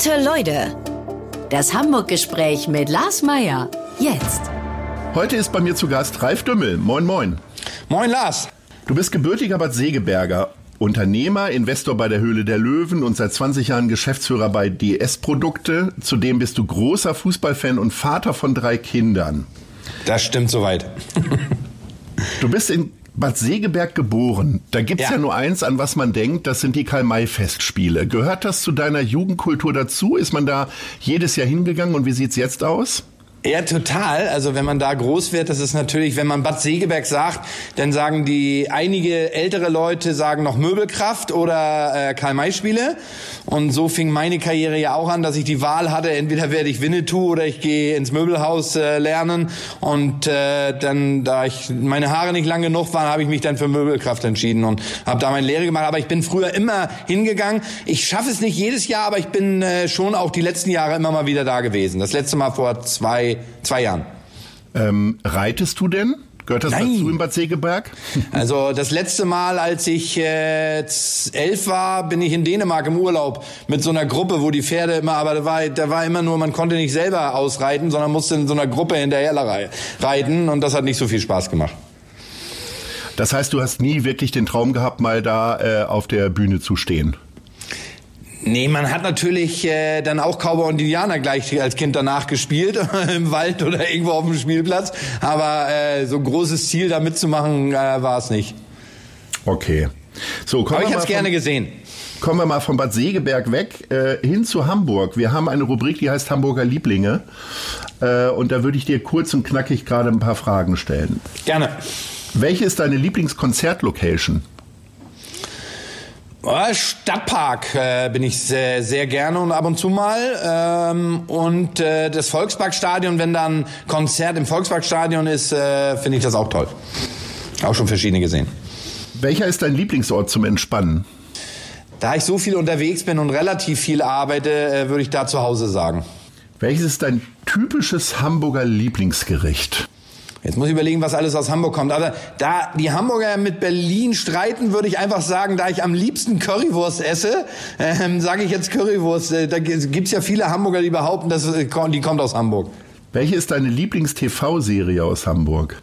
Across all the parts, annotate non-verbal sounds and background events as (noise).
Gute Leute. Das Hamburg-Gespräch mit Lars Meier. Jetzt. Heute ist bei mir zu Gast Ralf Dümmel. Moin, moin. Moin, Lars. Du bist gebürtiger Bad Segeberger. Unternehmer, Investor bei der Höhle der Löwen und seit 20 Jahren Geschäftsführer bei DS Produkte. Zudem bist du großer Fußballfan und Vater von drei Kindern. Das stimmt soweit. du bist in Bad Segeberg geboren. Da gibt's ja. ja nur eins, an was man denkt, das sind die Karl-May-Festspiele. Gehört das zu deiner Jugendkultur dazu? Ist man da jedes Jahr hingegangen und wie sieht's jetzt aus? Ja, total. Also wenn man da groß wird, das ist natürlich, wenn man Bad Segeberg sagt, dann sagen die einige ältere Leute sagen noch Möbelkraft oder äh, Karl-May-Spiele. Und so fing meine Karriere ja auch an, dass ich die Wahl hatte, entweder werde ich Winnetou oder ich gehe ins Möbelhaus äh, lernen. Und äh, dann, da ich meine Haare nicht lang genug waren, habe ich mich dann für Möbelkraft entschieden und habe da meine Lehre gemacht. Aber ich bin früher immer hingegangen. Ich schaffe es nicht jedes Jahr, aber ich bin äh, schon auch die letzten Jahre immer mal wieder da gewesen. Das letzte Mal vor zwei zwei, Jahren. Ähm, reitest du denn? Gehört das Nein. dazu in Bad Segeberg? (laughs) Also das letzte Mal, als ich äh, elf war, bin ich in Dänemark im Urlaub mit so einer Gruppe, wo die Pferde immer, aber da war, da war immer nur, man konnte nicht selber ausreiten, sondern musste in so einer Gruppe hinterher reiten und das hat nicht so viel Spaß gemacht. Das heißt, du hast nie wirklich den Traum gehabt, mal da äh, auf der Bühne zu stehen? Nee, man hat natürlich äh, dann auch Cowboy und Indianer gleich als Kind danach gespielt, (laughs) im Wald oder irgendwo auf dem Spielplatz. Aber äh, so ein großes Ziel da mitzumachen, äh, war es nicht. Okay. So, Aber ich hätte es gerne gesehen. Kommen wir mal von Bad Segeberg weg äh, hin zu Hamburg. Wir haben eine Rubrik, die heißt Hamburger Lieblinge. Äh, und da würde ich dir kurz und knackig gerade ein paar Fragen stellen. Gerne. Welche ist deine Lieblingskonzertlocation? Stadtpark äh, bin ich sehr, sehr gerne und ab und zu mal. Ähm, und äh, das Volksparkstadion, wenn dann Konzert im Volksparkstadion ist, äh, finde ich das auch toll. Auch schon verschiedene gesehen. Welcher ist dein Lieblingsort zum Entspannen? Da ich so viel unterwegs bin und relativ viel arbeite, äh, würde ich da zu Hause sagen. Welches ist dein typisches Hamburger Lieblingsgericht? Jetzt muss ich überlegen, was alles aus Hamburg kommt. Aber da die Hamburger mit Berlin streiten, würde ich einfach sagen, da ich am liebsten Currywurst esse, ähm, sage ich jetzt Currywurst. Äh, da gibt's ja viele Hamburger, die behaupten, dass äh, die kommt aus Hamburg. Welche ist deine Lieblings-TV-Serie aus Hamburg?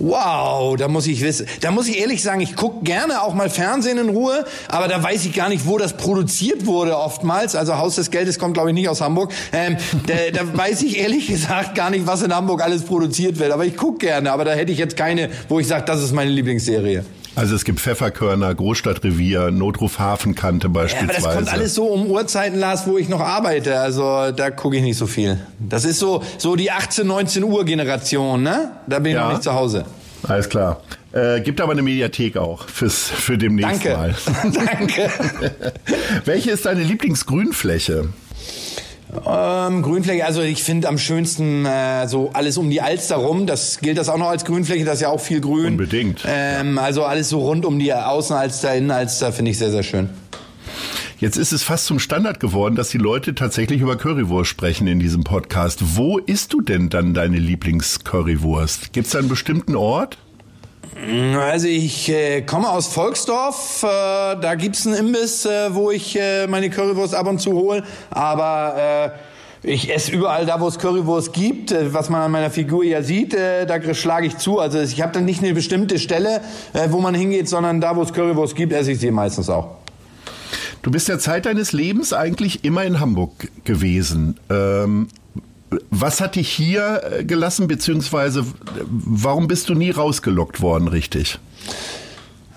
Wow, da muss ich wissen, da muss ich ehrlich sagen, ich gucke gerne auch mal Fernsehen in Ruhe, aber da weiß ich gar nicht, wo das produziert wurde oftmals. Also Haus des Geldes kommt, glaube ich, nicht aus Hamburg. Ähm, da, da weiß ich ehrlich gesagt gar nicht, was in Hamburg alles produziert wird. Aber ich gucke gerne, aber da hätte ich jetzt keine, wo ich sage, das ist meine Lieblingsserie. Also es gibt Pfefferkörner, Großstadtrevier, Notruf Hafenkante beispielsweise. Ja, aber das kommt alles so um Uhrzeiten, Lars, wo ich noch arbeite. Also da gucke ich nicht so viel. Das ist so, so die 18, 19 Uhr Generation, ne? Da bin ich ja. noch nicht zu Hause. Alles klar. Äh, gibt aber eine Mediathek auch fürs, für demnächst Danke. Mal. (laughs) Danke. (laughs) Welche ist deine Lieblingsgrünfläche? Ähm, Grünfläche, also ich finde am schönsten äh, so alles um die Alster rum. Das gilt das auch noch als Grünfläche, das ist ja auch viel Grün. Unbedingt. Ähm, also alles so rund um die Außenalster, Innenalster finde ich sehr, sehr schön. Jetzt ist es fast zum Standard geworden, dass die Leute tatsächlich über Currywurst sprechen in diesem Podcast. Wo isst du denn dann deine Lieblings-Currywurst? Gibt es da einen bestimmten Ort? Also ich äh, komme aus Volksdorf, äh, da gibt's einen Imbiss, äh, wo ich äh, meine Currywurst ab und zu hole, aber äh, ich esse überall da, wo es Currywurst gibt, äh, was man an meiner Figur ja sieht, da schlage ich zu. Also ich habe dann nicht eine bestimmte Stelle, wo man hingeht, sondern da, wo es Currywurst gibt, esse ich sie meistens auch. Du bist ja Zeit deines Lebens eigentlich immer in Hamburg gewesen. Ähm, was hat dich hier äh, gelassen, beziehungsweise warum bist du nie rausgelockt worden, richtig?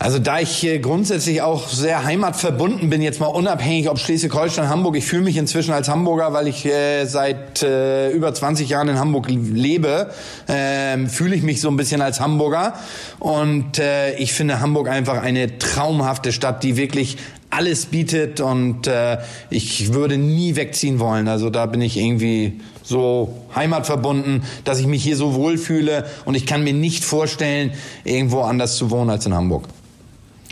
Also da ich grundsätzlich auch sehr heimatverbunden bin, jetzt mal unabhängig ob Schleswig-Holstein, Hamburg, ich fühle mich inzwischen als Hamburger, weil ich äh, seit äh, über 20 Jahren in Hamburg lebe, äh, fühle ich mich so ein bisschen als Hamburger. Und äh, ich finde Hamburg einfach eine traumhafte Stadt, die wirklich alles bietet und äh, ich würde nie wegziehen wollen. Also da bin ich irgendwie so heimatverbunden, dass ich mich hier so wohlfühle und ich kann mir nicht vorstellen, irgendwo anders zu wohnen als in Hamburg.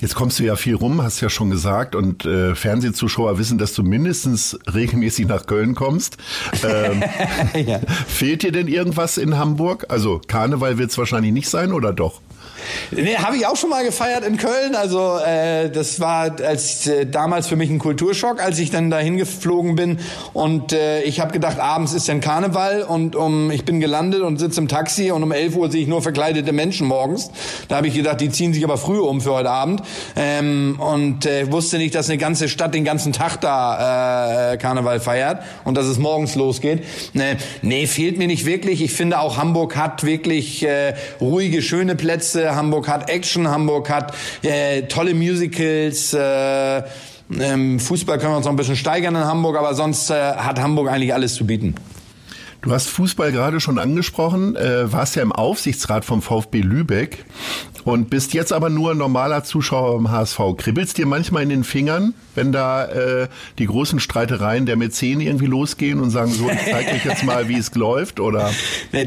Jetzt kommst du ja viel rum, hast ja schon gesagt, und äh, Fernsehzuschauer wissen, dass du mindestens regelmäßig nach Köln kommst. Ähm, (laughs) ja. Fehlt dir denn irgendwas in Hamburg? Also Karneval wird es wahrscheinlich nicht sein, oder doch? Nee, habe ich auch schon mal gefeiert in Köln. Also äh, das war als äh, damals für mich ein Kulturschock, als ich dann dahin geflogen bin und äh, ich habe gedacht, abends ist dann Karneval und um ich bin gelandet und sitze im Taxi und um 11 Uhr sehe ich nur verkleidete Menschen morgens. Da habe ich gedacht, die ziehen sich aber früh um für heute Abend ähm, und äh, wusste nicht, dass eine ganze Stadt den ganzen Tag da äh, Karneval feiert und dass es morgens losgeht. Nee, nee, fehlt mir nicht wirklich. Ich finde auch Hamburg hat wirklich äh, ruhige, schöne Plätze. Hamburg hat Action, Hamburg hat äh, tolle Musicals. Äh, ähm, Fußball können wir uns noch ein bisschen steigern in Hamburg, aber sonst äh, hat Hamburg eigentlich alles zu bieten. Du hast Fußball gerade schon angesprochen, äh, warst ja im Aufsichtsrat vom VfB Lübeck und bist jetzt aber nur normaler Zuschauer im HSV. Kribbelst dir manchmal in den Fingern, wenn da äh, die großen Streitereien der Mäzen irgendwie losgehen und sagen, so, ich zeig euch jetzt mal, wie es läuft, oder? (laughs)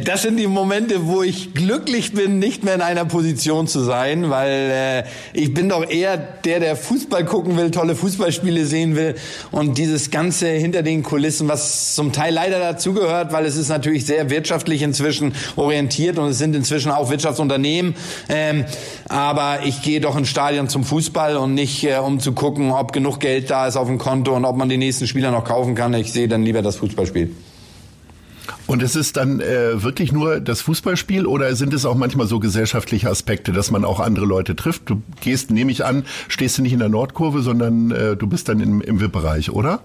Das sind die Momente, wo ich glücklich bin, nicht mehr in einer Position zu sein, weil äh, ich bin doch eher der, der Fußball gucken will, tolle Fußballspiele sehen will und dieses Ganze hinter den Kulissen, was zum Teil leider dazugehört, weil es ist natürlich sehr wirtschaftlich inzwischen orientiert und es sind inzwischen auch Wirtschaftsunternehmen. Ähm, aber ich gehe doch ins Stadion zum Fußball und nicht äh, um zu gucken, ob genug Geld da ist auf dem Konto und ob man die nächsten Spieler noch kaufen kann. Ich sehe dann lieber das Fußballspiel. Und es ist dann äh, wirklich nur das Fußballspiel oder sind es auch manchmal so gesellschaftliche Aspekte, dass man auch andere Leute trifft? Du gehst, nehme ich an, stehst du nicht in der Nordkurve, sondern äh, du bist dann im, im VIP-Bereich, oder?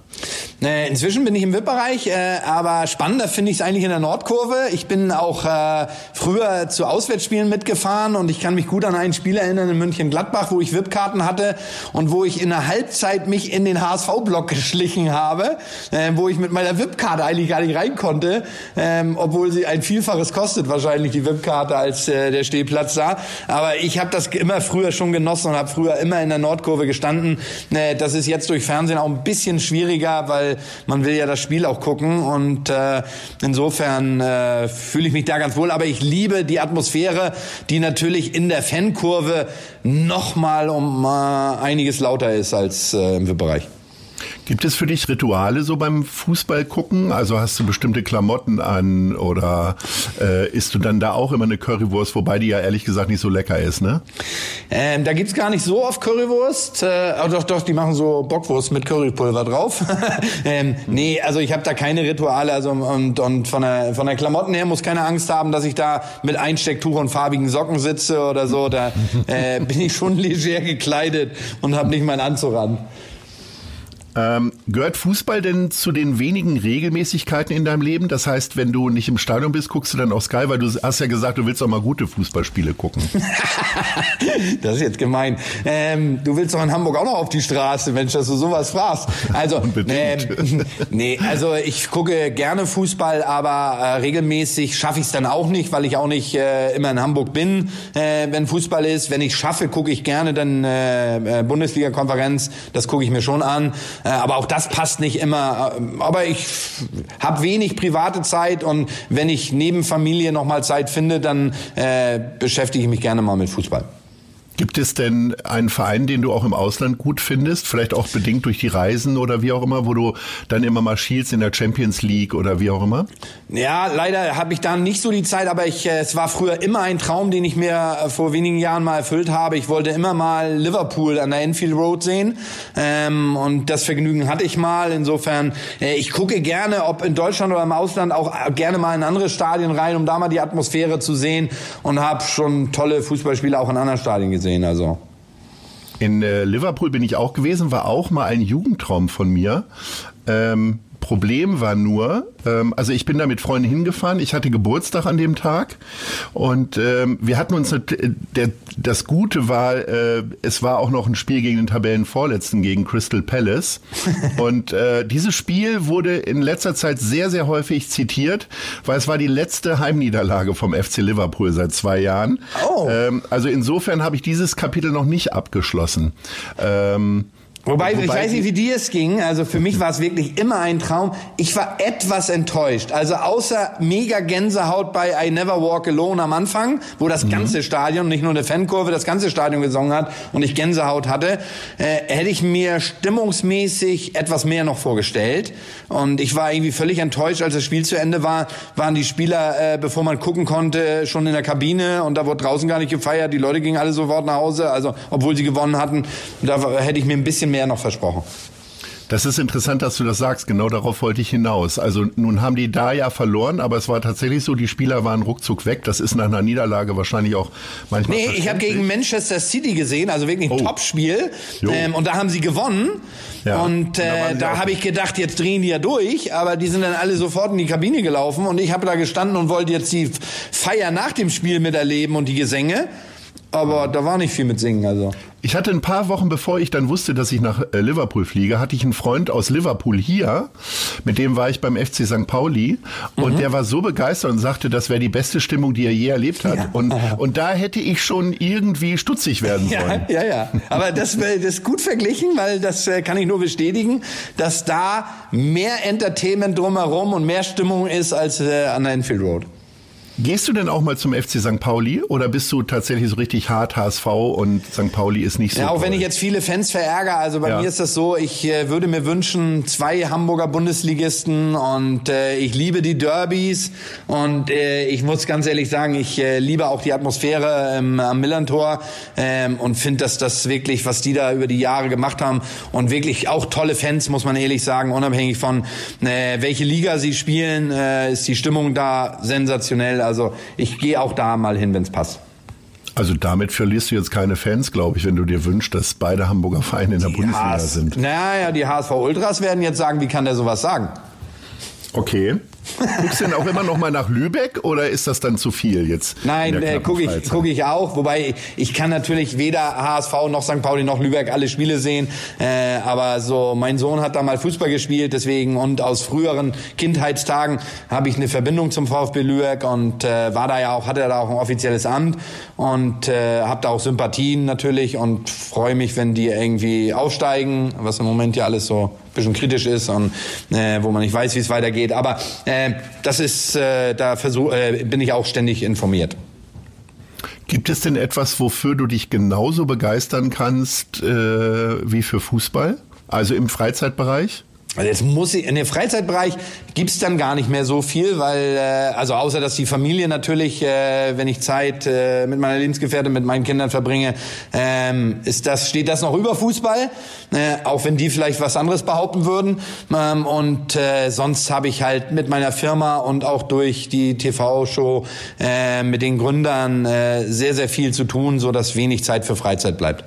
Äh, inzwischen bin ich im VIP-Bereich, äh, aber spannender finde ich es eigentlich in der Nordkurve. Ich bin auch äh, früher zu Auswärtsspielen mitgefahren und ich kann mich gut an ein Spiel erinnern in München-Gladbach, wo ich VIP-Karten hatte und wo ich in der Halbzeit mich in den HSV-Block (laughs) geschlichen habe, äh, wo ich mit meiner VIP-Karte eigentlich gar nicht rein konnte ähm, obwohl sie ein Vielfaches kostet wahrscheinlich die VIP-Karte als äh, der Stehplatz da. Aber ich habe das immer früher schon genossen und habe früher immer in der Nordkurve gestanden. Äh, das ist jetzt durch Fernsehen auch ein bisschen schwieriger, weil man will ja das Spiel auch gucken und äh, insofern äh, fühle ich mich da ganz wohl. Aber ich liebe die Atmosphäre, die natürlich in der Fankurve noch mal um äh, einiges lauter ist als äh, im VIP-Bereich. Gibt es für dich Rituale so beim Fußball gucken? Also hast du bestimmte Klamotten an oder äh, isst du dann da auch immer eine Currywurst, wobei die ja ehrlich gesagt nicht so lecker ist, ne? Ähm, da gibt's gar nicht so oft Currywurst. Äh, oh, doch, doch, die machen so Bockwurst mit Currypulver drauf. (laughs) ähm, nee, also ich habe da keine Rituale. Also und, und von der von der Klamotten her muss keine Angst haben, dass ich da mit Einstecktuch und farbigen Socken sitze oder so. Da äh, bin ich schon (laughs) leger gekleidet und habe nicht meinen Anzug an. Ähm, gehört Fußball denn zu den wenigen Regelmäßigkeiten in deinem Leben? Das heißt, wenn du nicht im Stadion bist, guckst du dann auf Sky, weil du hast ja gesagt, du willst auch mal gute Fußballspiele gucken. (laughs) das ist jetzt gemein. Ähm, du willst doch in Hamburg auch noch auf die Straße, Mensch, dass du sowas fragst. Also, (laughs) ähm, (laughs) nee, also ich gucke gerne Fußball, aber äh, regelmäßig schaffe ich es dann auch nicht, weil ich auch nicht äh, immer in Hamburg bin, äh, wenn Fußball ist. Wenn ich schaffe, gucke ich gerne dann äh, äh Bundesliga-Konferenz, das gucke ich mir schon an. Äh, aber auch das passt nicht immer. Äh, aber ich habe wenig private Zeit und wenn ich neben Familie noch mal Zeit finde, dann äh, beschäftige ich mich gerne mal mit Fußball. Gibt es denn einen Verein, den du auch im Ausland gut findest? Vielleicht auch bedingt durch die Reisen oder wie auch immer, wo du dann immer mal schielst in der Champions League oder wie auch immer? Ja, leider habe ich da nicht so die Zeit, aber ich, äh, es war früher immer ein Traum, den ich mir äh, vor wenigen Jahren mal erfüllt habe. Ich wollte immer mal Liverpool an der Enfield Road sehen ähm, und das Vergnügen hatte ich mal. Insofern, äh, ich gucke gerne, ob in Deutschland oder im Ausland, auch äh, gerne mal in andere Stadien rein, um da mal die Atmosphäre zu sehen und habe schon tolle Fußballspiele auch in anderen Stadien gesehen gesehen. Also. In äh, Liverpool bin ich auch gewesen, war auch mal ein Jugendtraum von mir. Ähm, Problem war nur, ähm, also ich bin da mit Freunden hingefahren, ich hatte Geburtstag an dem Tag und ähm, wir hatten uns, der, das Gute war, äh, es war auch noch ein Spiel gegen den Tabellenvorletzten, gegen Crystal Palace (laughs) und äh, dieses Spiel wurde in letzter Zeit sehr, sehr häufig zitiert, weil es war die letzte Heimniederlage vom FC Liverpool seit zwei Jahren. Oh. Ähm, also insofern habe ich dieses Kapitel noch nicht abgeschlossen. Ähm, Wobei, Wobei, ich weiß nicht, wie dir es ging. Also für mich war es wirklich immer ein Traum. Ich war etwas enttäuscht. Also außer mega Gänsehaut bei I Never Walk Alone am Anfang, wo das mhm. ganze Stadion, nicht nur eine Fankurve, das ganze Stadion gesungen hat und ich Gänsehaut hatte, äh, hätte ich mir stimmungsmäßig etwas mehr noch vorgestellt. Und ich war irgendwie völlig enttäuscht, als das Spiel zu Ende war, waren die Spieler, äh, bevor man gucken konnte, schon in der Kabine und da wurde draußen gar nicht gefeiert. Die Leute gingen alle sofort nach Hause, also obwohl sie gewonnen hatten. Da hätte ich mir ein bisschen mehr mehr noch versprochen. Das ist interessant, dass du das sagst. Genau darauf wollte ich hinaus. Also nun haben die da ja verloren, aber es war tatsächlich so, die Spieler waren ruckzuck weg. Das ist nach einer Niederlage wahrscheinlich auch manchmal. Nee, ich habe gegen Manchester City gesehen, also wirklich ein oh. Topspiel. Ähm, und da haben sie gewonnen. Ja. Und äh, da, da habe ich gedacht, jetzt drehen die ja durch, aber die sind dann alle sofort in die Kabine gelaufen und ich habe da gestanden und wollte jetzt die Feier nach dem Spiel miterleben und die Gesänge. Aber da war nicht viel mit Singen, also. Ich hatte ein paar Wochen, bevor ich dann wusste, dass ich nach äh, Liverpool fliege, hatte ich einen Freund aus Liverpool hier, mit dem war ich beim FC St. Pauli und mhm. der war so begeistert und sagte, das wäre die beste Stimmung, die er je erlebt hat. Ja. Und, und da hätte ich schon irgendwie stutzig werden sollen. Ja, ja, ja. Aber das, das ist gut verglichen, weil das äh, kann ich nur bestätigen, dass da mehr Entertainment drumherum und mehr Stimmung ist als äh, an der Enfield Road. Gehst du denn auch mal zum FC St. Pauli oder bist du tatsächlich so richtig hart HSV und St. Pauli ist nicht so? Ja, auch toll? wenn ich jetzt viele Fans verärgere, also bei ja. mir ist das so, ich äh, würde mir wünschen, zwei Hamburger Bundesligisten und äh, ich liebe die Derbys und äh, ich muss ganz ehrlich sagen, ich äh, liebe auch die Atmosphäre ähm, am Millantor ähm, und finde, dass das wirklich, was die da über die Jahre gemacht haben und wirklich auch tolle Fans, muss man ehrlich sagen, unabhängig von äh, welche Liga sie spielen, äh, ist die Stimmung da sensationell. Also ich gehe auch da mal hin, wenn es passt. Also damit verlierst du jetzt keine Fans, glaube ich, wenn du dir wünschst, dass beide Hamburger Vereine in der die Bundesliga HS, sind. Naja, die HSV Ultras werden jetzt sagen, wie kann der sowas sagen? Okay. Guckst du denn auch immer noch mal nach Lübeck oder ist das dann zu viel jetzt? Nein, äh, gucke ich, guck ich auch. Wobei ich kann natürlich weder HSV noch St. Pauli noch Lübeck alle Spiele sehen. Äh, aber so, mein Sohn hat da mal Fußball gespielt, deswegen und aus früheren Kindheitstagen habe ich eine Verbindung zum VfB Lübeck und äh, war da ja auch, hatte da auch ein offizielles Amt und äh, habe da auch Sympathien natürlich und freue mich, wenn die irgendwie aufsteigen, was im Moment ja alles so bisschen kritisch ist und äh, wo man nicht weiß, wie es weitergeht. Aber äh, das ist, äh, da versuch, äh, bin ich auch ständig informiert. Gibt es denn etwas, wofür du dich genauso begeistern kannst äh, wie für Fußball? Also im Freizeitbereich? Also jetzt muss ich, in dem Freizeitbereich gibt's dann gar nicht mehr so viel, weil, äh, also außer dass die Familie natürlich, äh, wenn ich Zeit äh, mit meiner Lebensgefährtin, mit meinen Kindern verbringe, ähm, ist das, steht das noch über Fußball, äh, auch wenn die vielleicht was anderes behaupten würden. Ähm, und äh, sonst habe ich halt mit meiner Firma und auch durch die TV-Show äh, mit den Gründern äh, sehr, sehr viel zu tun, so dass wenig Zeit für Freizeit bleibt.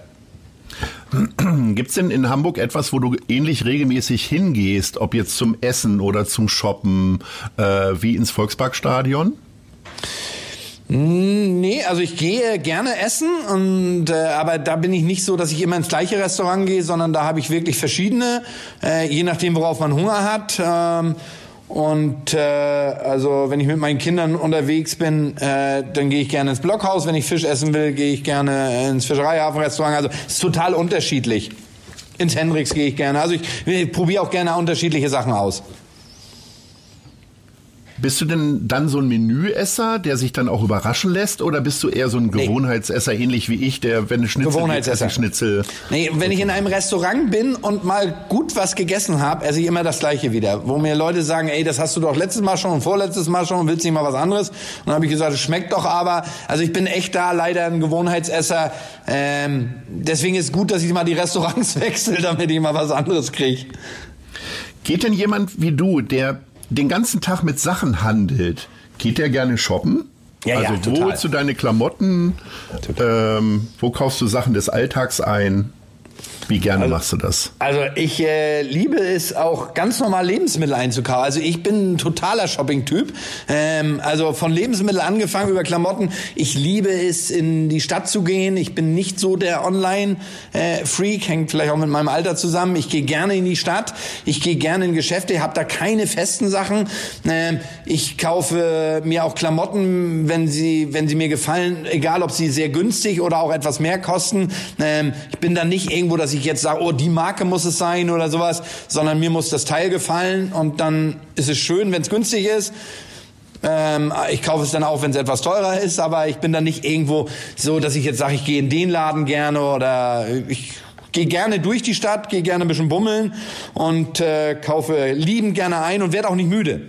(clears throat) Gibt es denn in Hamburg etwas, wo du ähnlich regelmäßig hingehst, ob jetzt zum Essen oder zum Shoppen, äh, wie ins Volksparkstadion? Hm, nee, also ich gehe gerne essen und äh, aber da bin ich nicht so, dass ich immer ins gleiche Restaurant gehe, sondern da habe ich wirklich verschiedene, äh, je nachdem, worauf man Hunger hat. Ähm, und äh, also wenn ich mit meinen Kindern unterwegs bin, äh, dann gehe ich gerne ins Blockhaus. Wenn ich Fisch essen will, gehe ich gerne ins Fischereihafenrestaurant. Also es ist total unterschiedlich. Ins Hendrix gehe ich gerne. Also ich, ich probiere auch gerne unterschiedliche Sachen aus. Bist du denn dann so ein Menüesser, der sich dann auch überraschen lässt, oder bist du eher so ein Gewohnheitsesser, nee. ähnlich wie ich, der, wenn eine Schnitzel Gewohnheitsesser. Gibt, Schnitzel. Nee, wenn ich in einem Restaurant bin und mal gut was gegessen habe, esse ich immer das Gleiche wieder. Wo mir Leute sagen, ey, das hast du doch letztes Mal schon und vorletztes Mal schon und willst nicht mal was anderes. Und dann habe ich gesagt, es schmeckt doch aber. Also ich bin echt da leider ein Gewohnheitsesser. Ähm, deswegen ist gut, dass ich mal die Restaurants (laughs) wechsle, damit ich mal was anderes kriege. Geht denn jemand wie du, der den ganzen Tag mit Sachen handelt, geht der gerne shoppen? Ja, also ja, wo holst du deine Klamotten? Ähm, wo kaufst du Sachen des Alltags ein? Wie gerne also, machst du das? Also ich äh, liebe es auch ganz normal Lebensmittel einzukaufen. Also ich bin ein totaler Shopping-Typ. Ähm, also von Lebensmitteln angefangen über Klamotten. Ich liebe es, in die Stadt zu gehen. Ich bin nicht so der Online-Freak, hängt vielleicht auch mit meinem Alter zusammen. Ich gehe gerne in die Stadt. Ich gehe gerne in Geschäfte. Ich habe da keine festen Sachen. Ähm, ich kaufe mir auch Klamotten, wenn sie, wenn sie mir gefallen, egal ob sie sehr günstig oder auch etwas mehr kosten. Ähm, ich bin da nicht irgendwo, dass dass ich jetzt sage, oh, die Marke muss es sein oder sowas, sondern mir muss das Teil gefallen und dann ist es schön, wenn es günstig ist. Ähm, ich kaufe es dann auch, wenn es etwas teurer ist, aber ich bin dann nicht irgendwo so, dass ich jetzt sage, ich gehe in den Laden gerne oder ich gehe gerne durch die Stadt, gehe gerne ein bisschen bummeln und äh, kaufe liebend gerne ein und werde auch nicht müde.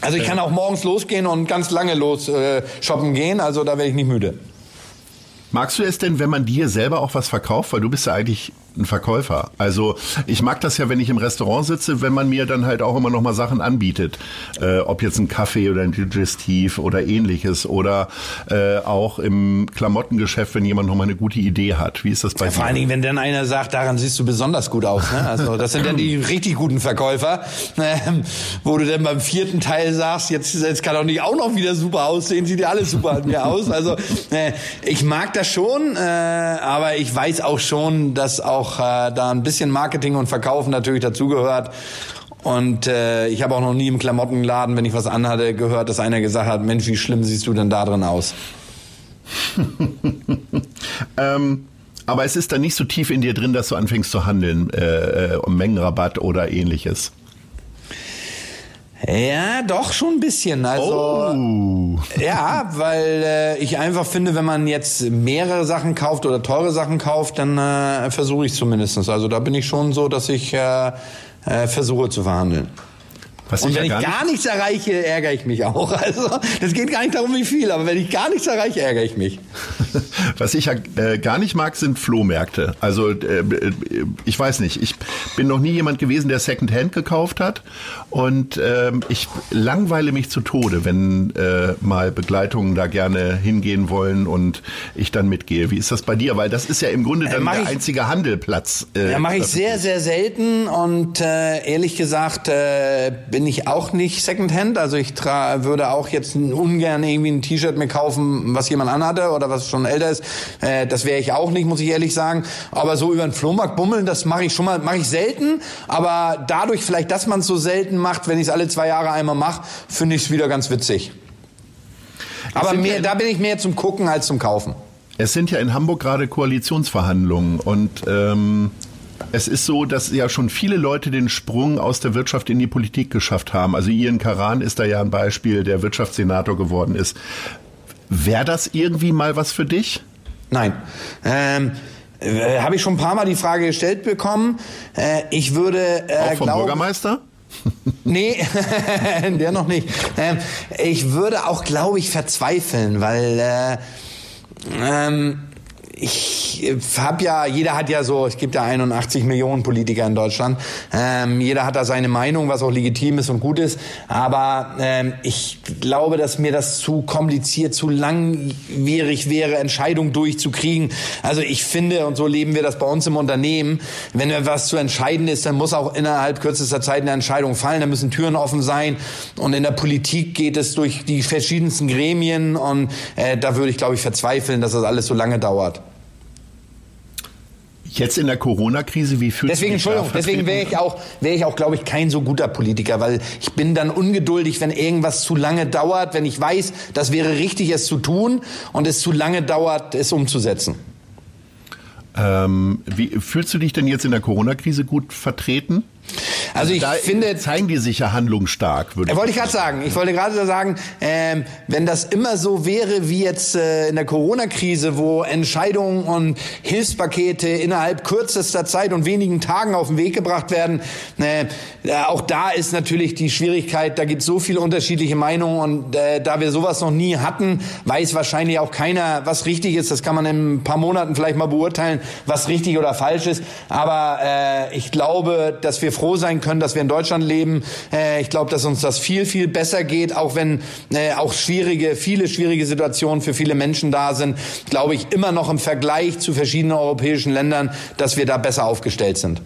Also ich kann auch morgens losgehen und ganz lange los äh, shoppen gehen, also da werde ich nicht müde. Magst du es denn, wenn man dir selber auch was verkauft? Weil du bist ja eigentlich ein Verkäufer. Also ich mag das ja, wenn ich im Restaurant sitze, wenn man mir dann halt auch immer noch mal Sachen anbietet, äh, ob jetzt ein Kaffee oder ein Digestiv oder ähnliches oder äh, auch im Klamottengeschäft, wenn jemand noch mal eine gute Idee hat. Wie ist das bei ja, dir? Vor allen Dingen, wenn dann einer sagt, daran siehst du besonders gut aus. Ne? Also das sind dann die richtig guten Verkäufer, (laughs) ähm, wo du dann beim vierten Teil sagst, jetzt, jetzt kann doch nicht auch noch wieder super aussehen, sieht ja alles super an mir aus. Also äh, ich mag das schon, äh, aber ich weiß auch schon, dass auch auch äh, da ein bisschen Marketing und Verkaufen natürlich dazugehört. Und äh, ich habe auch noch nie im Klamottenladen, wenn ich was anhatte, gehört, dass einer gesagt hat, Mensch, wie schlimm siehst du denn da drin aus? (laughs) ähm, aber es ist dann nicht so tief in dir drin, dass du anfängst zu handeln, äh, äh um Mengenrabatt oder ähnliches. Ja, doch schon ein bisschen. Also oh. ja, weil äh, ich einfach finde, wenn man jetzt mehrere Sachen kauft oder teure Sachen kauft, dann äh, versuche ich zumindestens. Also da bin ich schon so, dass ich äh, äh, versuche zu verhandeln. Was und wenn ich, ja gar, gar nichts erreiche, ärgere ich mich auch. (laughs) Also das geht gar nicht darum, wie viel, aber wenn ich gar nichts erreiche, ärgere ich mich. (laughs) Was ich ja äh, gar nicht mag, sind Flohmärkte. Also äh, ich weiß nicht, ich bin noch nie jemand gewesen, der Secondhand gekauft hat und äh, ich langweile mich zu Tode, wenn äh, mal Begleitungen da gerne hingehen wollen und ich dann mitgehe. Wie ist das bei dir? Weil das ist ja im Grunde äh, dann der ich, einzige Handelplatz. Äh, ja, mache ich sehr, sehr selten und äh, ehrlich gesagt äh, bin ich auch nicht Secondhand. Also ich würde auch jetzt ungern irgendwie ein T-Shirt mir kaufen, was jemand anhatte oder was schon älter ist. Äh, das wäre ich auch nicht, muss ich ehrlich sagen. Aber so über den Flohmarkt bummeln, das mache ich schon mal, mache ich selten. Aber dadurch vielleicht, dass man es so selten macht, wenn ich es alle zwei Jahre einmal mache, finde ich es wieder ganz witzig. Aber mehr, da bin ich mehr zum Gucken als zum Kaufen. Es sind ja in Hamburg gerade Koalitionsverhandlungen und ähm, es ist so, dass ja schon viele Leute den Sprung aus der Wirtschaft in die Politik geschafft haben. Also Ian Karan ist da ja ein Beispiel, der Wirtschaftssenator geworden ist. Wäre das irgendwie mal was für dich? Nein. Ähm äh, Habe ich schon ein paar Mal die Frage gestellt bekommen. Äh, ich würde äh, Auch vom glaub, Bürgermeister? (laughs) nee, (laughs) der noch nicht. Ähm, ich würde auch, glaube ich, verzweifeln, weil äh, ähm, ich habe ja, jeder hat ja so, es gibt ja 81 Millionen Politiker in Deutschland. Ähm, jeder hat da seine Meinung, was auch legitim ist und gut ist. Aber ähm, ich glaube, dass mir das zu kompliziert, zu langwierig wäre, Entscheidungen durchzukriegen. Also ich finde, und so leben wir das bei uns im Unternehmen, wenn etwas zu entscheiden ist, dann muss auch innerhalb kürzester Zeit eine Entscheidung fallen. Da müssen Türen offen sein. Und in der Politik geht es durch die verschiedensten Gremien. Und äh, da würde ich, glaube ich, verzweifeln, dass das alles so lange dauert. Jetzt in der Corona-Krise, wie fühlt Deswegen, Entschuldigung, deswegen wäre ich auch, wäre ich auch, glaube ich, kein so guter Politiker, weil ich bin dann ungeduldig, wenn irgendwas zu lange dauert, wenn ich weiß, das wäre richtig, es zu tun und es zu lange dauert, es umzusetzen. Ähm, wie fühlst du dich denn jetzt in der Corona-Krise gut vertreten? Also ich da finde, zeigen die sich ja handlungsstark. Würde wollte ich gerade sagen. Ich wollte gerade sagen, ähm, wenn das immer so wäre wie jetzt äh, in der Corona-Krise, wo Entscheidungen und Hilfspakete innerhalb kürzester Zeit und wenigen Tagen auf den Weg gebracht werden, äh, auch da ist natürlich die Schwierigkeit. Da gibt es so viele unterschiedliche Meinungen und äh, da wir sowas noch nie hatten, weiß wahrscheinlich auch keiner, was richtig ist. Das kann man in ein paar Monaten vielleicht mal beurteilen, was richtig oder falsch ist. Aber äh, ich glaube, dass wir froh sein können, dass wir in Deutschland leben. Äh, ich glaube, dass uns das viel, viel besser geht, auch wenn äh, auch schwierige, viele schwierige Situationen für viele Menschen da sind, glaube ich immer noch im Vergleich zu verschiedenen europäischen Ländern, dass wir da besser aufgestellt sind.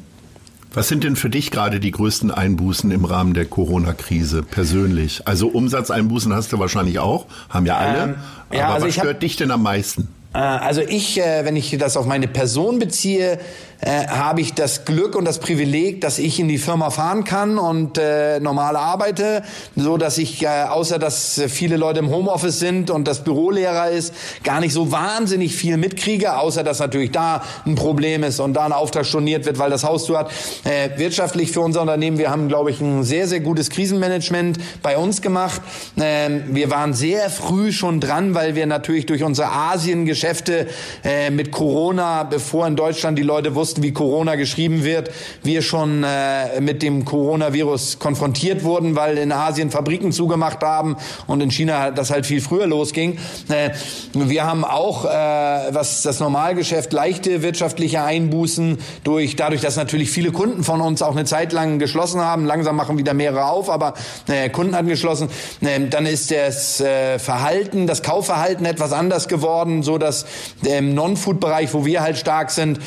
Was sind denn für dich gerade die größten Einbußen im Rahmen der Corona-Krise persönlich? Also Umsatzeinbußen hast du wahrscheinlich auch, haben ja alle. Ähm, ja, aber also was stört dich denn am meisten? Äh, also ich, äh, wenn ich das auf meine Person beziehe, äh, habe ich das Glück und das Privileg, dass ich in die Firma fahren kann und äh, normal arbeite, so dass ich äh, außer dass viele Leute im Homeoffice sind und das Büro leerer ist, gar nicht so wahnsinnig viel mitkriege, außer dass natürlich da ein Problem ist und da ein Auftrag storniert wird, weil das Haus zu hat. Äh, wirtschaftlich für unser Unternehmen, wir haben, glaube ich, ein sehr, sehr gutes Krisenmanagement bei uns gemacht. Ähm, wir waren sehr früh schon dran, weil wir natürlich durch unsere Asiengeschäfte äh, mit Corona, bevor in Deutschland die Leute wussten, wie Corona geschrieben wird, wir schon äh, mit dem Coronavirus konfrontiert wurden, weil in Asien Fabriken zugemacht haben und in China das halt viel früher losging. Äh, wir haben auch, äh, was das Normalgeschäft, leichte wirtschaftliche Einbußen durch, dadurch, dass natürlich viele Kunden von uns auch eine Zeit lang geschlossen haben. Langsam machen wieder mehrere auf, aber äh, Kunden hatten geschlossen. Äh, dann ist das äh, Verhalten, das Kaufverhalten etwas anders geworden, so dass im Non-Food-Bereich, wo wir halt stark sind,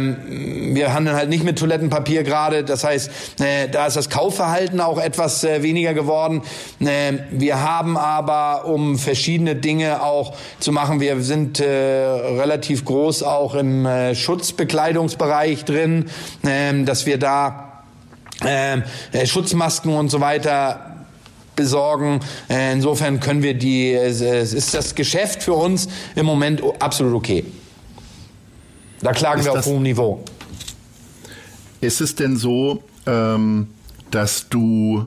ähm, wir handeln halt nicht mit Toilettenpapier gerade. Das heißt, äh, da ist das Kaufverhalten auch etwas äh, weniger geworden. Äh, wir haben aber, um verschiedene Dinge auch zu machen, wir sind äh, relativ groß auch im äh, Schutzbekleidungsbereich drin, äh, dass wir da äh, Schutzmasken und so weiter besorgen. Insofern können wir die, ist das Geschäft für uns im Moment absolut okay. Da klagen ist wir auf hohem Niveau. Ist es denn so, ähm, dass du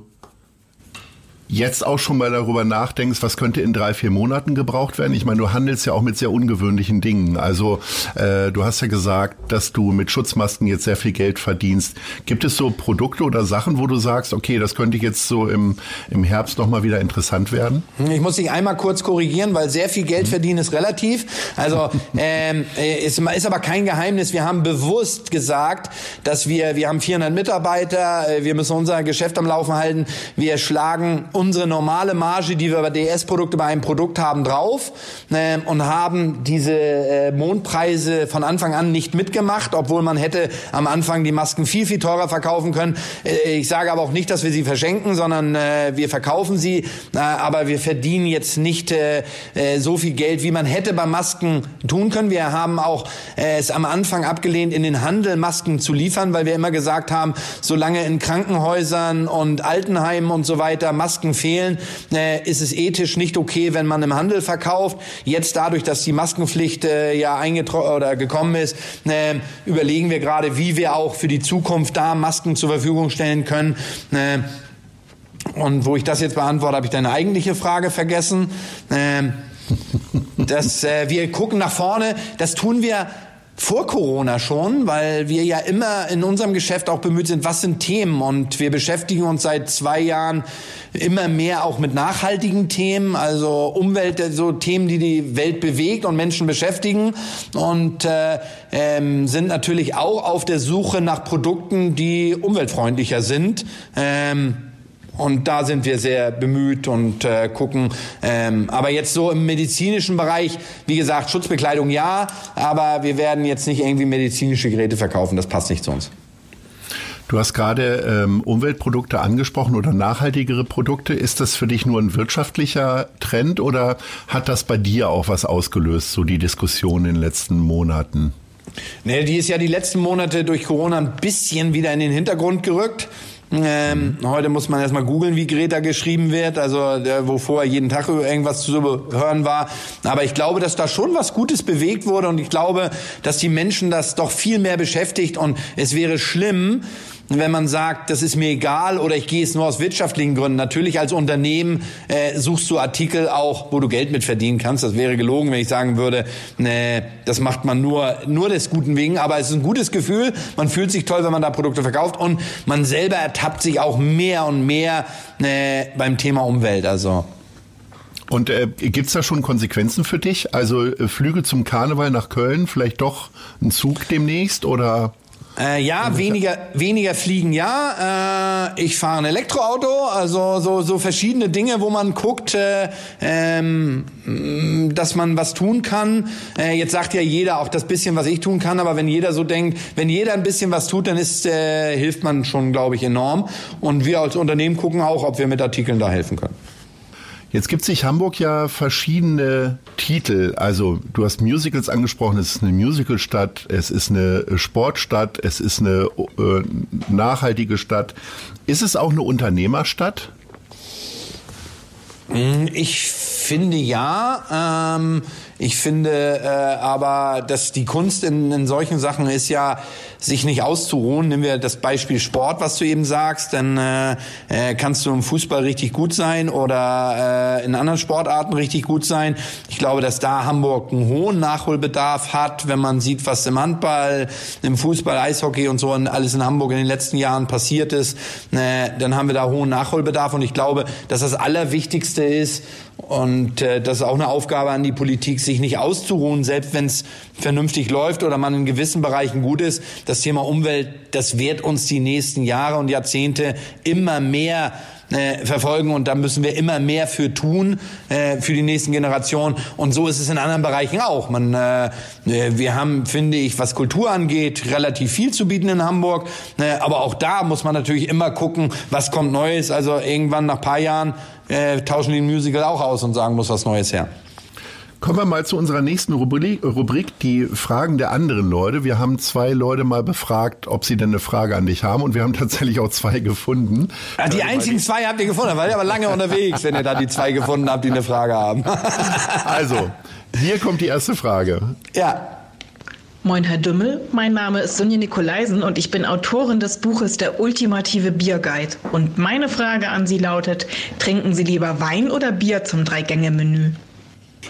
jetzt auch schon mal darüber nachdenkst, was könnte in drei, vier Monaten gebraucht werden? Ich meine, du handelst ja auch mit sehr ungewöhnlichen Dingen. Also äh, du hast ja gesagt, dass du mit Schutzmasken jetzt sehr viel Geld verdienst. Gibt es so Produkte oder Sachen, wo du sagst, okay, das könnte jetzt so im, im Herbst nochmal wieder interessant werden? Ich muss dich einmal kurz korrigieren, weil sehr viel Geld verdienen ist relativ. Also (laughs) ähm, ist, ist aber kein Geheimnis. Wir haben bewusst gesagt, dass wir, wir haben 400 Mitarbeiter, äh, wir müssen unser Geschäft am Laufen halten. Wir schlagen unsere normale Marge, die wir bei DS-Produkte bei einem Produkt haben, drauf äh, und haben diese äh, Mondpreise von Anfang an nicht mitgemacht, obwohl man hätte am Anfang die Masken viel, viel teurer verkaufen können. Äh, ich sage aber auch nicht, dass wir sie verschenken, sondern äh, wir verkaufen sie, äh, aber wir verdienen jetzt nicht äh, äh, so viel Geld, wie man hätte bei Masken tun können. Wir haben auch äh, es am Anfang abgelehnt, in den Handel Masken zu liefern, weil wir immer gesagt haben, solange in Krankenhäusern und Altenheimen und so weiter Masken Masken fehlen, äh, ist es ethisch nicht okay, wenn man im Handel verkauft. Jetzt dadurch, dass die Maskenpflicht äh, ja eingetroffen oder gekommen ist, äh, überlegen wir gerade, wie wir auch für die Zukunft da Masken zur Verfügung stellen können. Äh, und wo ich das jetzt beantworte, habe ich deine eigentliche Frage vergessen. Äh, dass äh, wir gucken nach vorne, das tun wir vor Corona schon, weil wir ja immer in unserem Geschäft auch bemüht sind, was sind Themen und wir beschäftigen uns seit zwei Jahren immer mehr auch mit nachhaltigen Themen, also Umwelt, so Themen, die die Welt bewegt und Menschen beschäftigen und äh, ähm, sind natürlich auch auf der Suche nach Produkten, die umweltfreundlicher sind. Ähm, und da sind wir sehr bemüht und äh, gucken. Ähm, aber jetzt so im medizinischen Bereich, wie gesagt, Schutzbekleidung ja, aber wir werden jetzt nicht irgendwie medizinische Geräte verkaufen. Das passt nicht zu uns. Du hast gerade ähm, Umweltprodukte angesprochen oder nachhaltigere Produkte. Ist das für dich nur ein wirtschaftlicher Trend oder hat das bei dir auch was ausgelöst, so die Diskussion in den letzten Monaten? Nee, die ist ja die letzten Monate durch Corona ein bisschen wieder in den Hintergrund gerückt. Ähm, heute muss man erstmal googeln, wie Greta geschrieben wird, also der, wo vorher jeden Tag irgendwas zu hören war. Aber ich glaube, dass da schon was Gutes bewegt wurde und ich glaube, dass die Menschen das doch viel mehr beschäftigt und es wäre schlimm, wenn man sagt, das ist mir egal oder ich gehe es nur aus wirtschaftlichen Gründen. Natürlich als Unternehmen äh, suchst du Artikel auch, wo du Geld mit verdienen kannst. Das wäre gelogen, wenn ich sagen würde, nee, das macht man nur, nur des Guten wegen. Aber es ist ein gutes Gefühl. Man fühlt sich toll, wenn man da Produkte verkauft und man selber ertappt sich auch mehr und mehr äh, beim Thema Umwelt. Also und äh, gibt es da schon Konsequenzen für dich? Also äh, Flüge zum Karneval nach Köln, vielleicht doch ein Zug demnächst oder? Äh, ja, weniger, weniger fliegen, ja. Äh, ich fahre ein Elektroauto, also so, so verschiedene Dinge, wo man guckt, äh, ähm, dass man was tun kann. Äh, jetzt sagt ja jeder auch das bisschen, was ich tun kann, aber wenn jeder so denkt, wenn jeder ein bisschen was tut, dann ist, äh, hilft man schon, glaube ich, enorm. Und wir als Unternehmen gucken auch, ob wir mit Artikeln da helfen können. Jetzt gibt sich Hamburg ja verschiedene Titel. Also du hast Musicals angesprochen, es ist eine Musicalstadt, es ist eine Sportstadt, es ist eine äh, nachhaltige Stadt. Ist es auch eine Unternehmerstadt? Hm, ich finde ja. Ähm, ich finde äh, aber, dass die Kunst in, in solchen Sachen ist ja, sich nicht auszuruhen. Nehmen wir das Beispiel Sport, was du eben sagst, dann äh, äh, kannst du im Fußball richtig gut sein oder äh, in anderen Sportarten richtig gut sein. Ich glaube, dass da Hamburg einen hohen Nachholbedarf hat, wenn man sieht, was im Handball, im Fußball, Eishockey und so und alles in Hamburg in den letzten Jahren passiert ist. Äh, dann haben wir da hohen Nachholbedarf und ich glaube, dass das Allerwichtigste ist, und äh, das ist auch eine Aufgabe an die Politik, sich nicht auszuruhen, selbst wenn es vernünftig läuft oder man in gewissen Bereichen gut ist. Das Thema Umwelt, das wird uns die nächsten Jahre und Jahrzehnte immer mehr äh, verfolgen und da müssen wir immer mehr für tun äh, für die nächsten Generationen und so ist es in anderen Bereichen auch. Man, äh, äh wir haben, finde ich, was Kultur angeht, relativ viel zu bieten in Hamburg, äh, aber auch da muss man natürlich immer gucken, was kommt Neues. Also irgendwann nach paar Jahren äh, tauschen die ein Musical auch aus und sagen, muss was Neues her. Kommen wir mal zu unserer nächsten Rubrik, Rubrik, die Fragen der anderen Leute. Wir haben zwei Leute mal befragt, ob sie denn eine Frage an dich haben und wir haben tatsächlich auch zwei gefunden. Ja, die also, einzigen zwei habt ihr gefunden, weil ihr aber lange unterwegs, wenn ihr da die zwei gefunden habt, die eine Frage haben. (laughs) also, hier kommt die erste Frage. Ja. Moin, Herr Dümmel. Mein Name ist Sonja Nikolaisen und ich bin Autorin des Buches Der ultimative Bierguide. Und meine Frage an Sie lautet, trinken Sie lieber Wein oder Bier zum Drei-Gänge-Menü?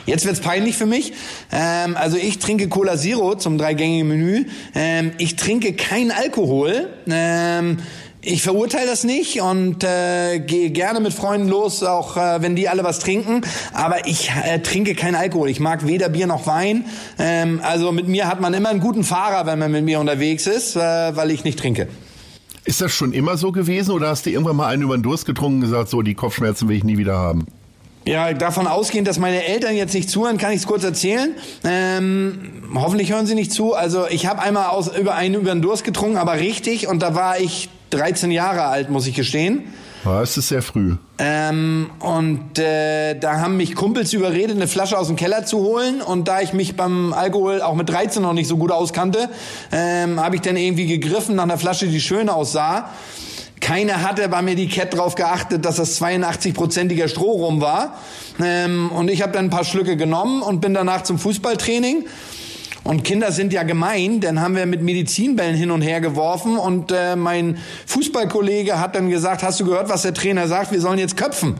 Jetzt wird's peinlich für mich. Ähm, also ich trinke Cola Zero zum dreigängigen Menü. Ähm, ich trinke kein Alkohol. Ähm, ich verurteile das nicht und äh, gehe gerne mit Freunden los, auch äh, wenn die alle was trinken. Aber ich äh, trinke kein Alkohol. Ich mag weder Bier noch Wein. Ähm, also mit mir hat man immer einen guten Fahrer, wenn man mit mir unterwegs ist, äh, weil ich nicht trinke. Ist das schon immer so gewesen oder hast du irgendwann mal einen über den Durst getrunken und gesagt, so die Kopfschmerzen will ich nie wieder haben? Ja, davon ausgehend, dass meine Eltern jetzt nicht zuhören, kann ich es kurz erzählen. Ähm, hoffentlich hören sie nicht zu. Also ich habe einmal aus, über einen über den Durst getrunken, aber richtig. Und da war ich 13 Jahre alt, muss ich gestehen. Ja, es ist sehr früh. Ähm, und äh, da haben mich Kumpels überredet, eine Flasche aus dem Keller zu holen. Und da ich mich beim Alkohol auch mit 13 noch nicht so gut auskannte, ähm, habe ich dann irgendwie gegriffen nach einer Flasche, die schön aussah. Keiner hatte beim Etikett darauf geachtet, dass das 82-prozentiger Strohrum war. Ähm, und ich habe dann ein paar Schlücke genommen und bin danach zum Fußballtraining. Und Kinder sind ja gemein, dann haben wir mit Medizinbällen hin und her geworfen und äh, mein Fußballkollege hat dann gesagt, hast du gehört, was der Trainer sagt, wir sollen jetzt köpfen.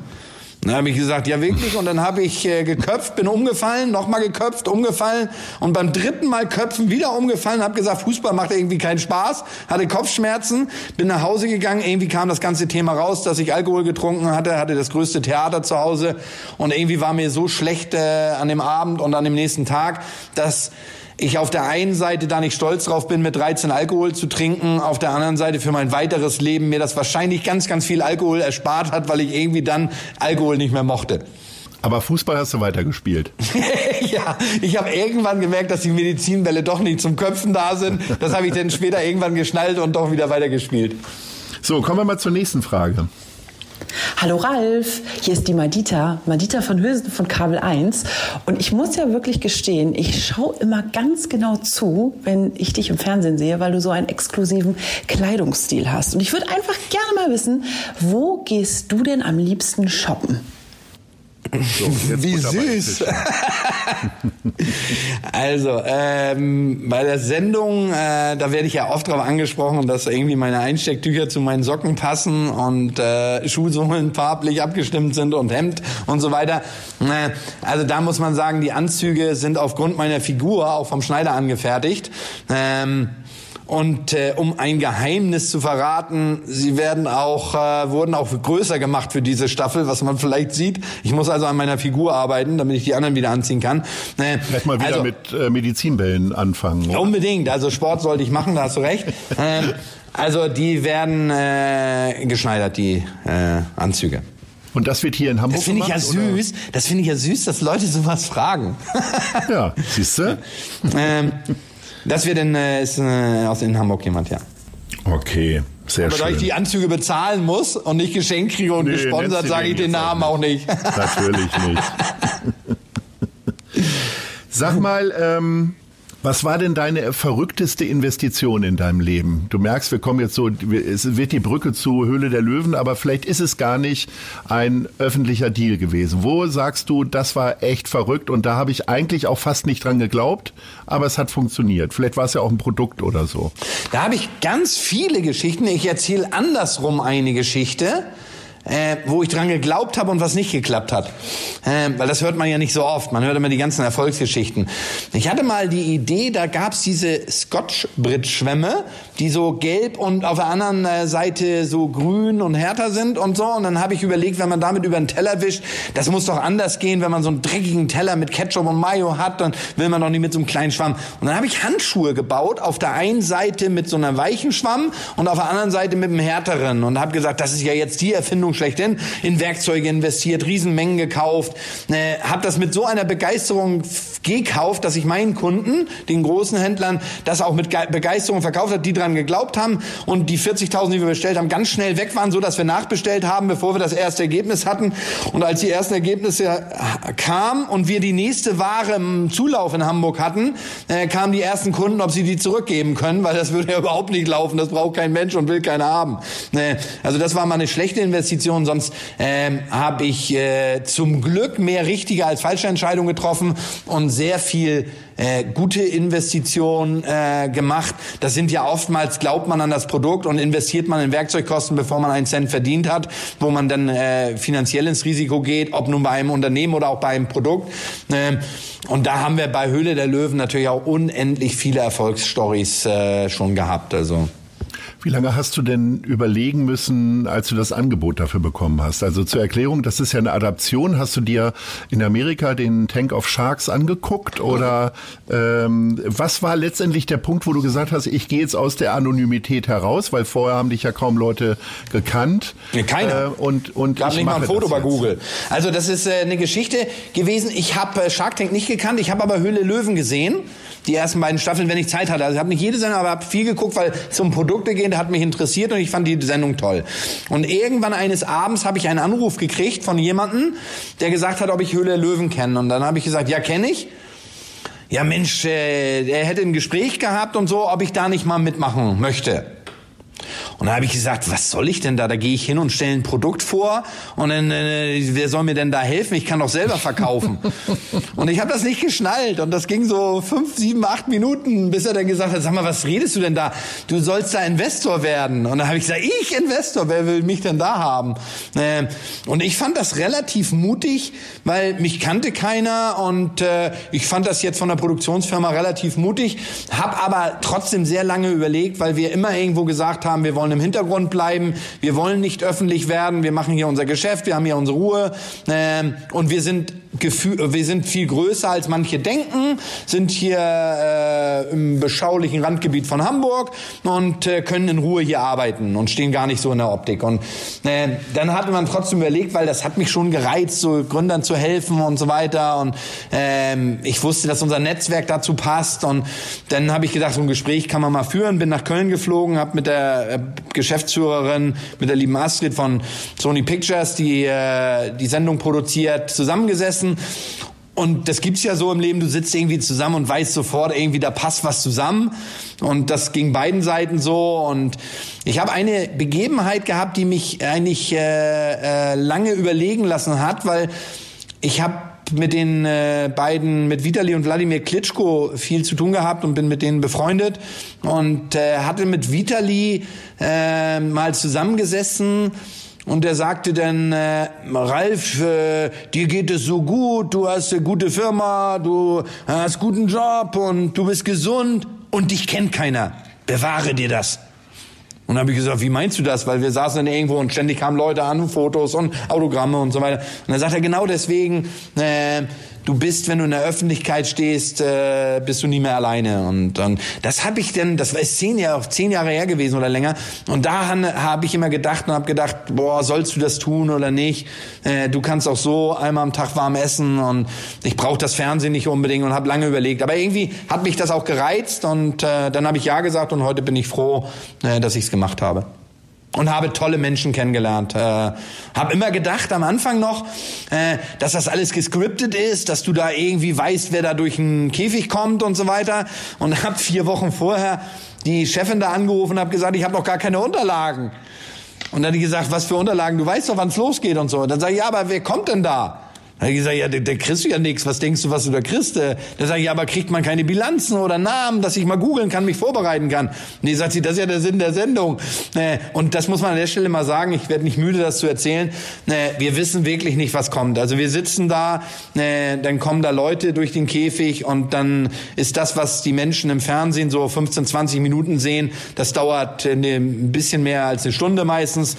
Dann habe ich gesagt, ja wirklich. Und dann habe ich äh, geköpft, bin umgefallen, nochmal geköpft, umgefallen. Und beim dritten Mal köpfen wieder umgefallen, habe gesagt, Fußball macht irgendwie keinen Spaß, hatte Kopfschmerzen, bin nach Hause gegangen. Irgendwie kam das ganze Thema raus, dass ich Alkohol getrunken hatte, hatte das größte Theater zu Hause. Und irgendwie war mir so schlecht äh, an dem Abend und an dem nächsten Tag, dass ich auf der einen Seite da nicht stolz drauf bin, mit 13 Alkohol zu trinken, auf der anderen Seite für mein weiteres Leben mir das wahrscheinlich ganz, ganz viel Alkohol erspart hat, weil ich irgendwie dann Alkohol nicht mehr mochte. Aber Fußball hast du weitergespielt. (laughs) ja, ich habe irgendwann gemerkt, dass die Medizinbälle doch nicht zum Köpfen da sind. Das habe ich dann später irgendwann geschnallt und doch wieder weitergespielt. So, kommen wir mal zur nächsten Frage. Hallo Ralf, hier ist die Madita, Madita von Hülsen von Kabel 1. Und ich muss ja wirklich gestehen, ich schaue immer ganz genau zu, wenn ich dich im Fernsehen sehe, weil du so einen exklusiven Kleidungsstil hast. Und ich würde einfach gerne mal wissen, wo gehst du denn am liebsten shoppen? So, Wie süß. (laughs) also, ähm, bei der Sendung, äh, da werde ich ja oft darauf angesprochen, dass irgendwie meine Einstecktücher zu meinen Socken passen und äh, Schuhsohlen farblich abgestimmt sind und Hemd und so weiter. Äh, also da muss man sagen, die Anzüge sind aufgrund meiner Figur auch vom Schneider angefertigt. Ähm, und äh, um ein Geheimnis zu verraten, sie werden auch äh, wurden auch größer gemacht für diese Staffel, was man vielleicht sieht. Ich muss also an meiner Figur arbeiten, damit ich die anderen wieder anziehen kann. Äh, vielleicht mal wieder also, mit äh, Medizinbällen anfangen. Oder? Unbedingt. Also Sport sollte ich machen, da hast du recht. ähm, also die werden äh, geschneidert, die äh, Anzüge. Und das wird hier in Hamburg Das finde ich ja süß. Oder? Das finde ich ja süß, dass Leute sowas fragen. ja, siehst du? (laughs) ähm, das wird in, äh, ist äh, aus in Hamburg jemand, ja. Okay. Sehr Aber schön. da ich die Anzüge bezahlen muss und nicht geschenkt kriege und Nee, gesponsert, sage ich den auch Namen auch nicht. Natürlich nicht. (laughs) Sag mal, ähm, was war denn deine verrückteste Investition in deinem Leben? Du merkst, wir kommen jetzt so, es wird die Brücke zu Höhle der Löwen, aber vielleicht ist es gar nicht ein öffentlicher Deal gewesen. Wo sagst du, das war echt verrückt und da habe ich eigentlich auch fast nicht dran geglaubt, aber es hat funktioniert. Vielleicht war es ja auch ein Produkt oder so. Da habe ich ganz viele Geschichten. Ich erzähle andersrum eine Geschichte. Äh, wo ich dran geglaubt habe und was nicht geklappt hat. Äh, weil das hört man ja nicht so oft. Man hört immer die ganzen Erfolgsgeschichten. Ich hatte mal die Idee, da gab's diese Scotch-Brit-Schwämme, die so gelb und auf der anderen äh, Seite so grün und härter sind und so. Und dann habe ich überlegt, wenn man damit über den Teller wischt, das muss doch anders gehen, wenn man so einen dreckigen Teller mit Ketchup und Mayo hat, dann will man doch nicht mit so einem kleinen Schwamm. Und dann habe ich Handschuhe gebaut, auf der einen Seite mit so einer weichen Schwamm und auf der anderen Seite mit einem härteren. Und habe gesagt, das ist ja jetzt die Erfindung schlechthin. In Werkzeuge investiert, Riesenmengen gekauft, äh, habe das mit so einer Begeisterung gekauft, dass ich meinen Kunden, den großen Händlern, das auch mit Ge Begeisterung verkauft hat, die dran geglaubt haben und die 40.000, die wir bestellt haben, ganz schnell weg waren, so dass wir nachbestellt haben, bevor wir das erste Ergebnis hatten. Und als die ersten Ergebnisse kamen und wir die nächste Ware im Zulauf in Hamburg hatten, äh, kamen die ersten Kunden, ob sie die zurückgeben können, weil das würde ja überhaupt nicht laufen. Das braucht kein Mensch und will keiner haben. Äh, also das war mal eine schlechte Investition. Sonst ähm, habe ich äh, zum Glück mehr richtige als falsche Entscheidungen getroffen und sehr viel äh, gute Investitionen äh, gemacht. Das sind ja oftmals, glaubt man an das Produkt und investiert man in Werkzeugkosten, bevor man einen Cent verdient hat, wo man dann äh, finanziell ins Risiko geht, ob nun bei einem Unternehmen oder auch bei einem Produkt. Ähm, und da haben wir bei Höhle der Löwen natürlich auch unendlich viele Erfolgsstories äh, schon gehabt. Also. Wie lange hast du denn überlegen müssen, als du das Angebot dafür bekommen hast? Also zur Erklärung, das ist ja eine Adaption. Hast du dir in Amerika den Tank of Sharks angeguckt oder ähm, was war letztendlich der Punkt, wo du gesagt hast, ich gehe jetzt aus der Anonymität heraus, weil vorher haben dich ja kaum Leute gekannt. Nee, keiner. Äh, und und Gab ich nicht mal ein Foto bei. Google. Also das ist äh, eine Geschichte gewesen. Ich habe äh, Shark Tank nicht gekannt, ich habe aber Höhle Löwen gesehen. Die ersten beiden Staffeln, wenn ich Zeit hatte. Also ich habe nicht jede Sendung, aber habe viel geguckt, weil es um Produkte geht, hat mich interessiert und ich fand die Sendung toll. Und irgendwann eines Abends habe ich einen Anruf gekriegt von jemandem, der gesagt hat, ob ich Höhle der Löwen kenne. Und dann habe ich gesagt, ja, kenne ich. Ja, Mensch, äh, er hätte ein Gespräch gehabt und so, ob ich da nicht mal mitmachen möchte. Und da habe ich gesagt, was soll ich denn da? Da gehe ich hin und stelle ein Produkt vor und dann, äh, wer soll mir denn da helfen? Ich kann doch selber verkaufen. (laughs) und ich habe das nicht geschnallt und das ging so fünf, sieben, acht Minuten, bis er dann gesagt hat, sag mal, was redest du denn da? Du sollst da Investor werden. Und dann habe ich gesagt, ich Investor, wer will mich denn da haben? Äh, und ich fand das relativ mutig, weil mich kannte keiner und äh, ich fand das jetzt von der Produktionsfirma relativ mutig, habe aber trotzdem sehr lange überlegt, weil wir immer irgendwo gesagt haben, wir wollen im Hintergrund bleiben, wir wollen nicht öffentlich werden, wir machen hier unser Geschäft, wir haben hier unsere Ruhe. Ähm, und wir sind Gefühl, wir sind viel größer als manche denken, sind hier äh, im beschaulichen Randgebiet von Hamburg und äh, können in Ruhe hier arbeiten und stehen gar nicht so in der Optik. Und äh, dann hatte man trotzdem überlegt, weil das hat mich schon gereizt, so Gründern zu helfen und so weiter. Und ähm, ich wusste, dass unser Netzwerk dazu passt. Und dann habe ich gedacht, so ein Gespräch kann man mal führen. Bin nach Köln geflogen, habe mit der äh, Geschäftsführerin, mit der lieben Astrid von Sony Pictures, die äh, die Sendung produziert, zusammengesessen. Und das gibt's ja so im Leben, du sitzt irgendwie zusammen und weißt sofort irgendwie, da passt was zusammen. Und das ging beiden Seiten so. Und ich habe eine Begebenheit gehabt, die mich eigentlich äh, äh, lange überlegen lassen hat, weil ich habe mit den äh, beiden, mit Vitali und Wladimir Klitschko viel zu tun gehabt und bin mit denen befreundet und äh, hatte mit Vitali äh, mal zusammengesessen und er sagte dann, äh, Ralf, äh, dir geht es so gut, du hast eine gute Firma, du hast guten Job und du bist gesund und dich kennt keiner. Bewahre dir das. Und dann habe ich gesagt, wie meinst du das? Weil wir saßen dann irgendwo und ständig kamen Leute an, Fotos und Autogramme und so weiter. Und dann sagt er genau deswegen, äh, du bist, wenn du in der Öffentlichkeit stehst, äh, bist du nie mehr alleine. Und, und das habe ich dann, das war zehn Jahre, zehn Jahre her gewesen oder länger. Und da habe ich immer gedacht und habe gedacht, boah, sollst du das tun oder nicht? Äh, du kannst auch so einmal am Tag warm essen und ich brauche das Fernsehen nicht unbedingt und habe lange überlegt. Aber irgendwie hat mich das auch gereizt und äh, dann habe ich ja gesagt und heute bin ich froh, äh, dass ich es gemacht habe. Und habe tolle Menschen kennengelernt. Äh, habe immer gedacht am Anfang noch, äh, dass das alles gescriptet ist, dass du da irgendwie weißt, wer da durch einen Käfig kommt und so weiter. Und (laughs) habe vier Wochen vorher die Chefin da angerufen und habe gesagt, ich habe noch gar keine Unterlagen. Und dann hat die gesagt, was für Unterlagen? Du weißt doch, wann es losgeht und so. Und dann sage ich, ja, aber wer kommt denn da? Da ich gesagt, ja, da, da kriegst du ja nichts. Was denkst du, was du da kriegst? Da sage ich, ja, aber kriegt man keine Bilanzen oder Namen, dass ich mal googeln kann, mich vorbereiten kann? Nee, sagt sie, das ist ja der Sinn der Sendung. Äh, und das muss man an der Stelle mal sagen. Ich werde nicht müde, das zu erzählen. Äh, wir wissen wirklich nicht, was kommt. Also wir sitzen da, äh, dann kommen da Leute durch den Käfig und dann ist das, was die Menschen im Fernsehen so 15, 20 Minuten sehen, das dauert ein bisschen mehr als eine Stunde meistens.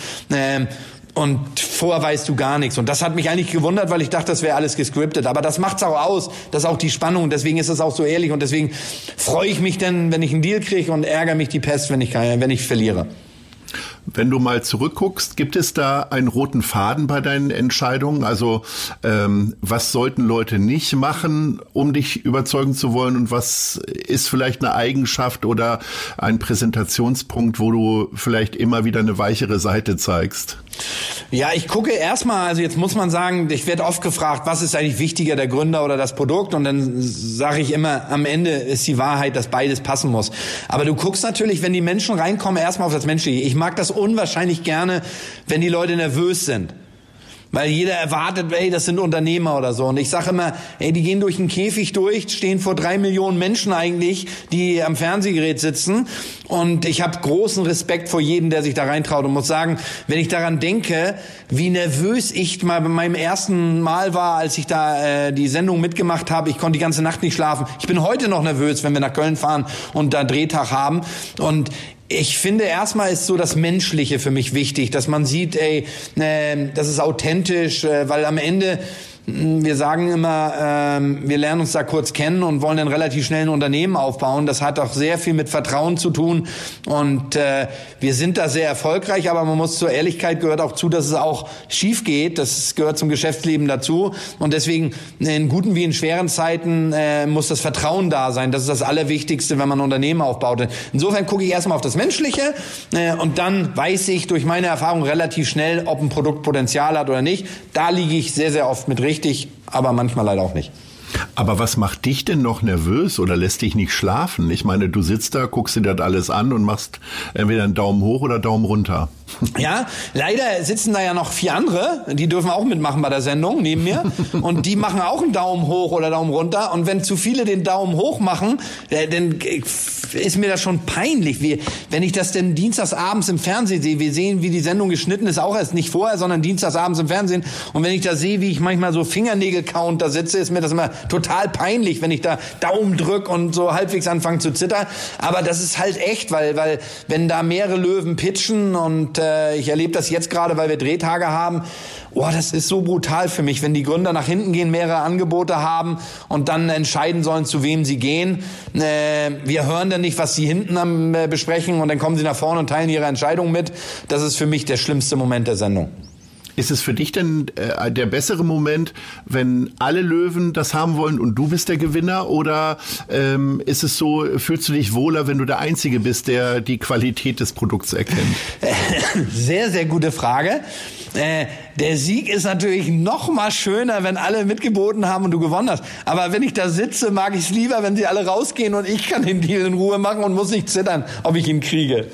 Und vorher weißt du gar nichts. Und das hat mich eigentlich gewundert, weil ich dachte, das wäre alles gescriptet. Aber das macht's auch aus. Das ist auch die Spannung. Deswegen ist es auch so ehrlich. Und deswegen freue ich mich dann, wenn ich einen Deal kriege und ärgere mich die Pest, wenn ich, wenn ich verliere. Wenn du mal zurückguckst, gibt es da einen roten Faden bei deinen Entscheidungen? Also ähm, was sollten Leute nicht machen, um dich überzeugen zu wollen? Und was ist vielleicht eine Eigenschaft oder ein Präsentationspunkt, wo du vielleicht immer wieder eine weichere Seite zeigst? Ja, ich gucke erstmal, also jetzt muss man sagen, ich werde oft gefragt, was ist eigentlich wichtiger, der Gründer oder das Produkt? Und dann sage ich immer, am Ende ist die Wahrheit, dass beides passen muss. Aber du guckst natürlich, wenn die Menschen reinkommen, erstmal auf das Menschliche. Ich mag das unwahrscheinlich gerne, wenn die Leute nervös sind. Weil jeder erwartet, ey, das sind Unternehmer oder so. Und ich sage immer, ey, die gehen durch einen Käfig durch, stehen vor drei Millionen Menschen eigentlich, die am Fernsehgerät sitzen. Und ich habe großen Respekt vor jedem, der sich da reintraut und muss sagen, wenn ich daran denke, wie nervös ich mal bei meinem ersten Mal war, als ich da äh, die Sendung mitgemacht habe, ich konnte die ganze Nacht nicht schlafen. Ich bin heute noch nervös, wenn wir nach Köln fahren und da Drehtag haben. Und ich finde erstmal ist so das Menschliche für mich wichtig, dass man sieht, ey, äh, das ist authentisch, äh, weil am Ende wir sagen immer, ähm, wir lernen uns da kurz kennen und wollen dann relativ schnell ein Unternehmen aufbauen. Das hat auch sehr viel mit Vertrauen zu tun und äh, wir sind da sehr erfolgreich, aber man muss zur Ehrlichkeit gehört auch zu, dass es auch schief geht. Das gehört zum Geschäftsleben dazu und deswegen in guten wie in schweren Zeiten äh, muss das Vertrauen da sein. Das ist das Allerwichtigste, wenn man ein Unternehmen aufbaut. Insofern gucke ich erstmal auf das Menschliche äh, und dann weiß ich durch meine Erfahrung relativ schnell, ob ein Produkt Potenzial hat oder nicht. Da liege ich sehr, sehr oft mit richtig richtig, aber manchmal leider auch nicht. Aber was macht dich denn noch nervös oder lässt dich nicht schlafen? Ich meine, du sitzt da, guckst dir das alles an und machst entweder einen Daumen hoch oder Daumen runter. (laughs) Ja, leider sitzen da ja noch vier andere, die dürfen auch mitmachen bei der Sendung neben mir (laughs) und die machen auch einen Daumen hoch oder Daumen runter und wenn zu viele den Daumen hoch machen, äh, dann ist mir das schon peinlich. Wie, wenn ich das denn dienstagsabends im Fernsehen sehe, wir sehen, wie die Sendung geschnitten ist, auch erst nicht vorher, sondern dienstagsabends im Fernsehen und wenn ich da sehe, wie ich manchmal so Fingernägel-Count da sitze, ist mir das immer total peinlich, wenn ich da Daumen drück und so halbwegs anfange zu zittern. Aber das ist halt echt, weil, weil wenn da mehrere Löwen pitchen und äh, ich erlebe das jetzt gerade, weil wir Drehtage haben, oh, das ist so brutal für mich, wenn die Gründer nach hinten gehen, mehrere Angebote haben und dann entscheiden sollen, zu wem sie gehen. Äh, wir hören dann nicht, was sie hinten am, äh, besprechen und dann kommen sie nach vorne und teilen ihre Entscheidung mit. Das ist für mich der schlimmste Moment der Sendung. Ist es für dich denn äh, der bessere Moment, wenn alle Löwen das haben wollen und du bist der Gewinner? Oder ähm, ist es so, fühlst du dich wohler, wenn du der Einzige bist, der die Qualität des Produkts erkennt? (laughs) Sehr, sehr gute Frage. Äh, der Sieg ist natürlich noch mal schöner, wenn alle mitgeboten haben und du gewonnen hast. Aber wenn ich da sitze, mag ich es lieber, wenn sie alle rausgehen und ich kann den Deal in Ruhe machen und muss nicht zittern, ob ich ihn kriege.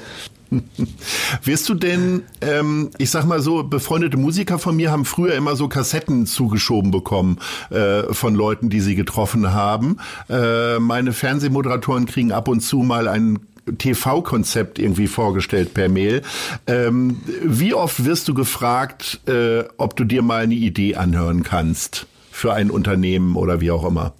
(laughs) Wirst du denn, ähm, ich sag mal so, befreundete Musiker von mir haben früher immer so Kassetten zugeschoben bekommen äh, von Leuten, die sie getroffen haben. Äh, meine Fernsehmoderatoren kriegen ab und zu mal ein TV-Konzept irgendwie vorgestellt per Mail. Ähm, wie oft wirst du gefragt, äh, ob du dir mal eine Idee anhören kannst für ein Unternehmen oder wie auch immer?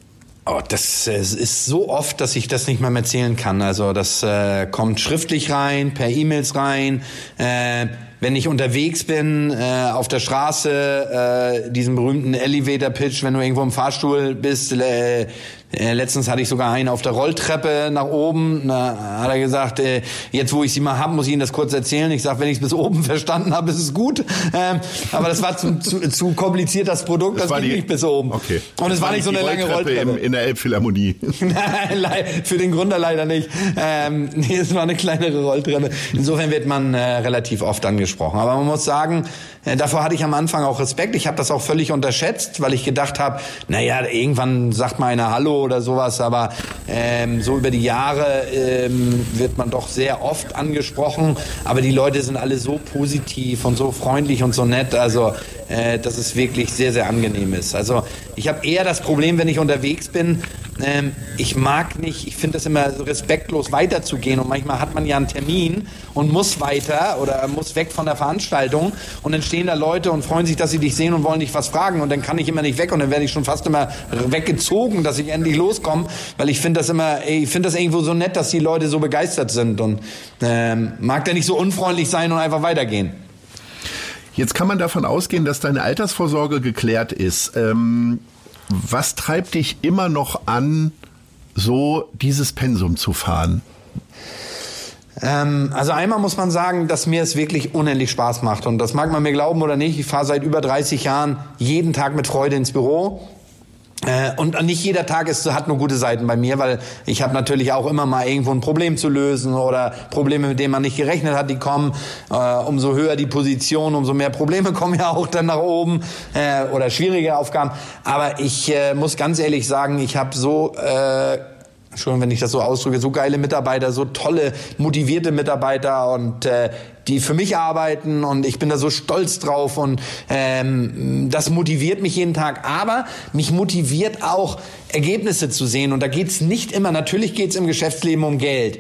Oh, das äh, ist so oft, dass ich das nicht mehr erzählen kann. Also das äh, kommt schriftlich rein, per E-Mails rein. Äh, wenn ich unterwegs bin, äh, auf der Straße, äh, diesen berühmten Elevator Pitch, wenn du irgendwo im Fahrstuhl bist, äh, Äh, letztens hatte ich sogar einen auf der Rolltreppe nach oben. Da hat er gesagt, äh, jetzt wo ich sie mal habe, muss ich Ihnen das kurz erzählen. Ich sage, wenn ich es bis oben (laughs) verstanden habe, ist es gut. Ähm, aber das war zu, zu, zu kompliziert, das Produkt, das, das ging die, nicht bis oben. Okay. Und es war, war nicht so eine lange Rolltreppe. Im, in der Elbphilharmonie. (laughs) (laughs) Nein, für den Gründer leider nicht. Ähm, nee, es war eine kleinere Rolltreppe. Insofern wird man äh, relativ oft angesprochen. Aber man muss sagen, äh, davor hatte ich am Anfang auch Respekt. Ich habe das auch völlig unterschätzt, weil ich gedacht habe, naja, irgendwann sagt mal einer Hallo oder sowas. Aber ähm, so über die Jahre ähm, wird man doch sehr oft angesprochen. Aber die Leute sind alle so positiv und so freundlich und so nett. Also, äh, dass es wirklich sehr, sehr angenehm ist. Also ich habe eher das Problem, wenn ich unterwegs bin, ähm, ich mag nicht, ich finde es immer so respektlos weiterzugehen. Und manchmal hat man ja einen Termin und muss weiter oder muss weg von der Veranstaltung. Und dann stehen da Leute und freuen sich, dass sie dich sehen und wollen dich was fragen. Und dann kann ich immer nicht weg. Und dann werde ich schon fast immer weggezogen, dass ich endlich loskomme, weil ich finde das immer, ich finde das irgendwo so nett, dass die Leute so begeistert sind. Und ähm, mag der nicht so unfreundlich sein und einfach weitergehen. Jetzt kann man davon ausgehen, dass deine Altersvorsorge geklärt ist. Ähm, was treibt dich immer noch an, so dieses Pensum zu fahren? Ähm, also einmal muss man sagen, dass mir es wirklich unendlich Spaß macht. Und das mag man mir glauben oder nicht. Ich fahre seit über 30 Jahren jeden Tag mit Freude ins Büro. Äh, und nicht jeder Tag ist, hat nur gute Seiten bei mir, weil ich habe natürlich auch immer mal irgendwo ein Problem zu lösen oder Probleme, mit denen man nicht gerechnet hat, die kommen. Äh, umso höher die Position, umso mehr Probleme (laughs) kommen ja auch dann nach oben äh, oder schwierige Aufgaben. Aber ich muss ganz ehrlich sagen, ich habe so Entschuldigung, wenn ich das so ausdrücke, so geile Mitarbeiter, so tolle, motivierte Mitarbeiter und äh, die für mich arbeiten und ich bin da so stolz drauf und ähm, das motiviert mich jeden Tag. Aber mich motiviert auch Ergebnisse zu sehen und da geht's nicht immer, natürlich geht's im Geschäftsleben um Geld.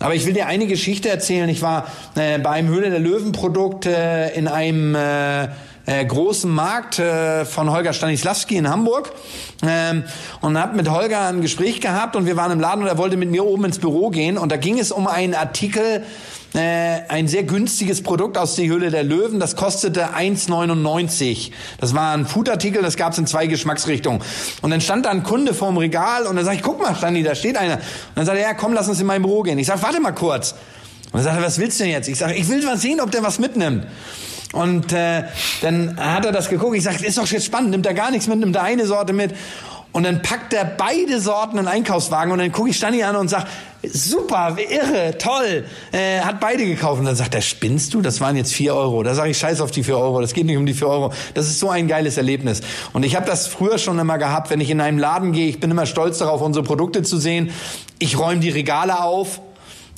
Aber ich will dir eine Geschichte erzählen. Ich war äh, bei einem Höhle der Löwen Produkt äh, in einem äh, äh, großen Markt äh, von Holger Stanislawski in Hamburg ähm, und habe mit Holger ein Gespräch gehabt und wir waren im Laden und er wollte mit mir oben ins Büro gehen und da ging es um einen Artikel, äh, ein sehr günstiges Produkt aus der Höhle der Löwen. Das kostete 1,99. Das war ein Foodartikel, das gab es in zwei Geschmacksrichtungen. Und dann stand da ein Kunde vorm Regal und dann sag ich, guck mal, Stani, da steht einer. Und dann sagt er, ja, komm, lass uns in mein Büro gehen. Ich sag, warte mal kurz. Und dann sagt er, was willst du denn jetzt? Ich sage, ich will mal sehen, ob der was mitnimmt. Und äh, dann hat er das geguckt. Ich sage, ist doch jetzt spannend. Nimmt er gar nichts mit, nimmt er eine Sorte mit. Und dann packt er beide Sorten in den Einkaufswagen und dann gucke ich Stani an und sag, super, irre, toll, äh, hat beide gekauft. Und dann sagt er, spinnst du? Das waren jetzt vier Euro. Da sage ich, scheiß auf die vier Euro, das geht nicht um die vier Euro. Das ist so ein geiles Erlebnis. Und ich habe das früher schon immer gehabt, wenn ich in einen Laden gehe, ich bin immer stolz darauf, unsere Produkte zu sehen. Ich räume die Regale auf.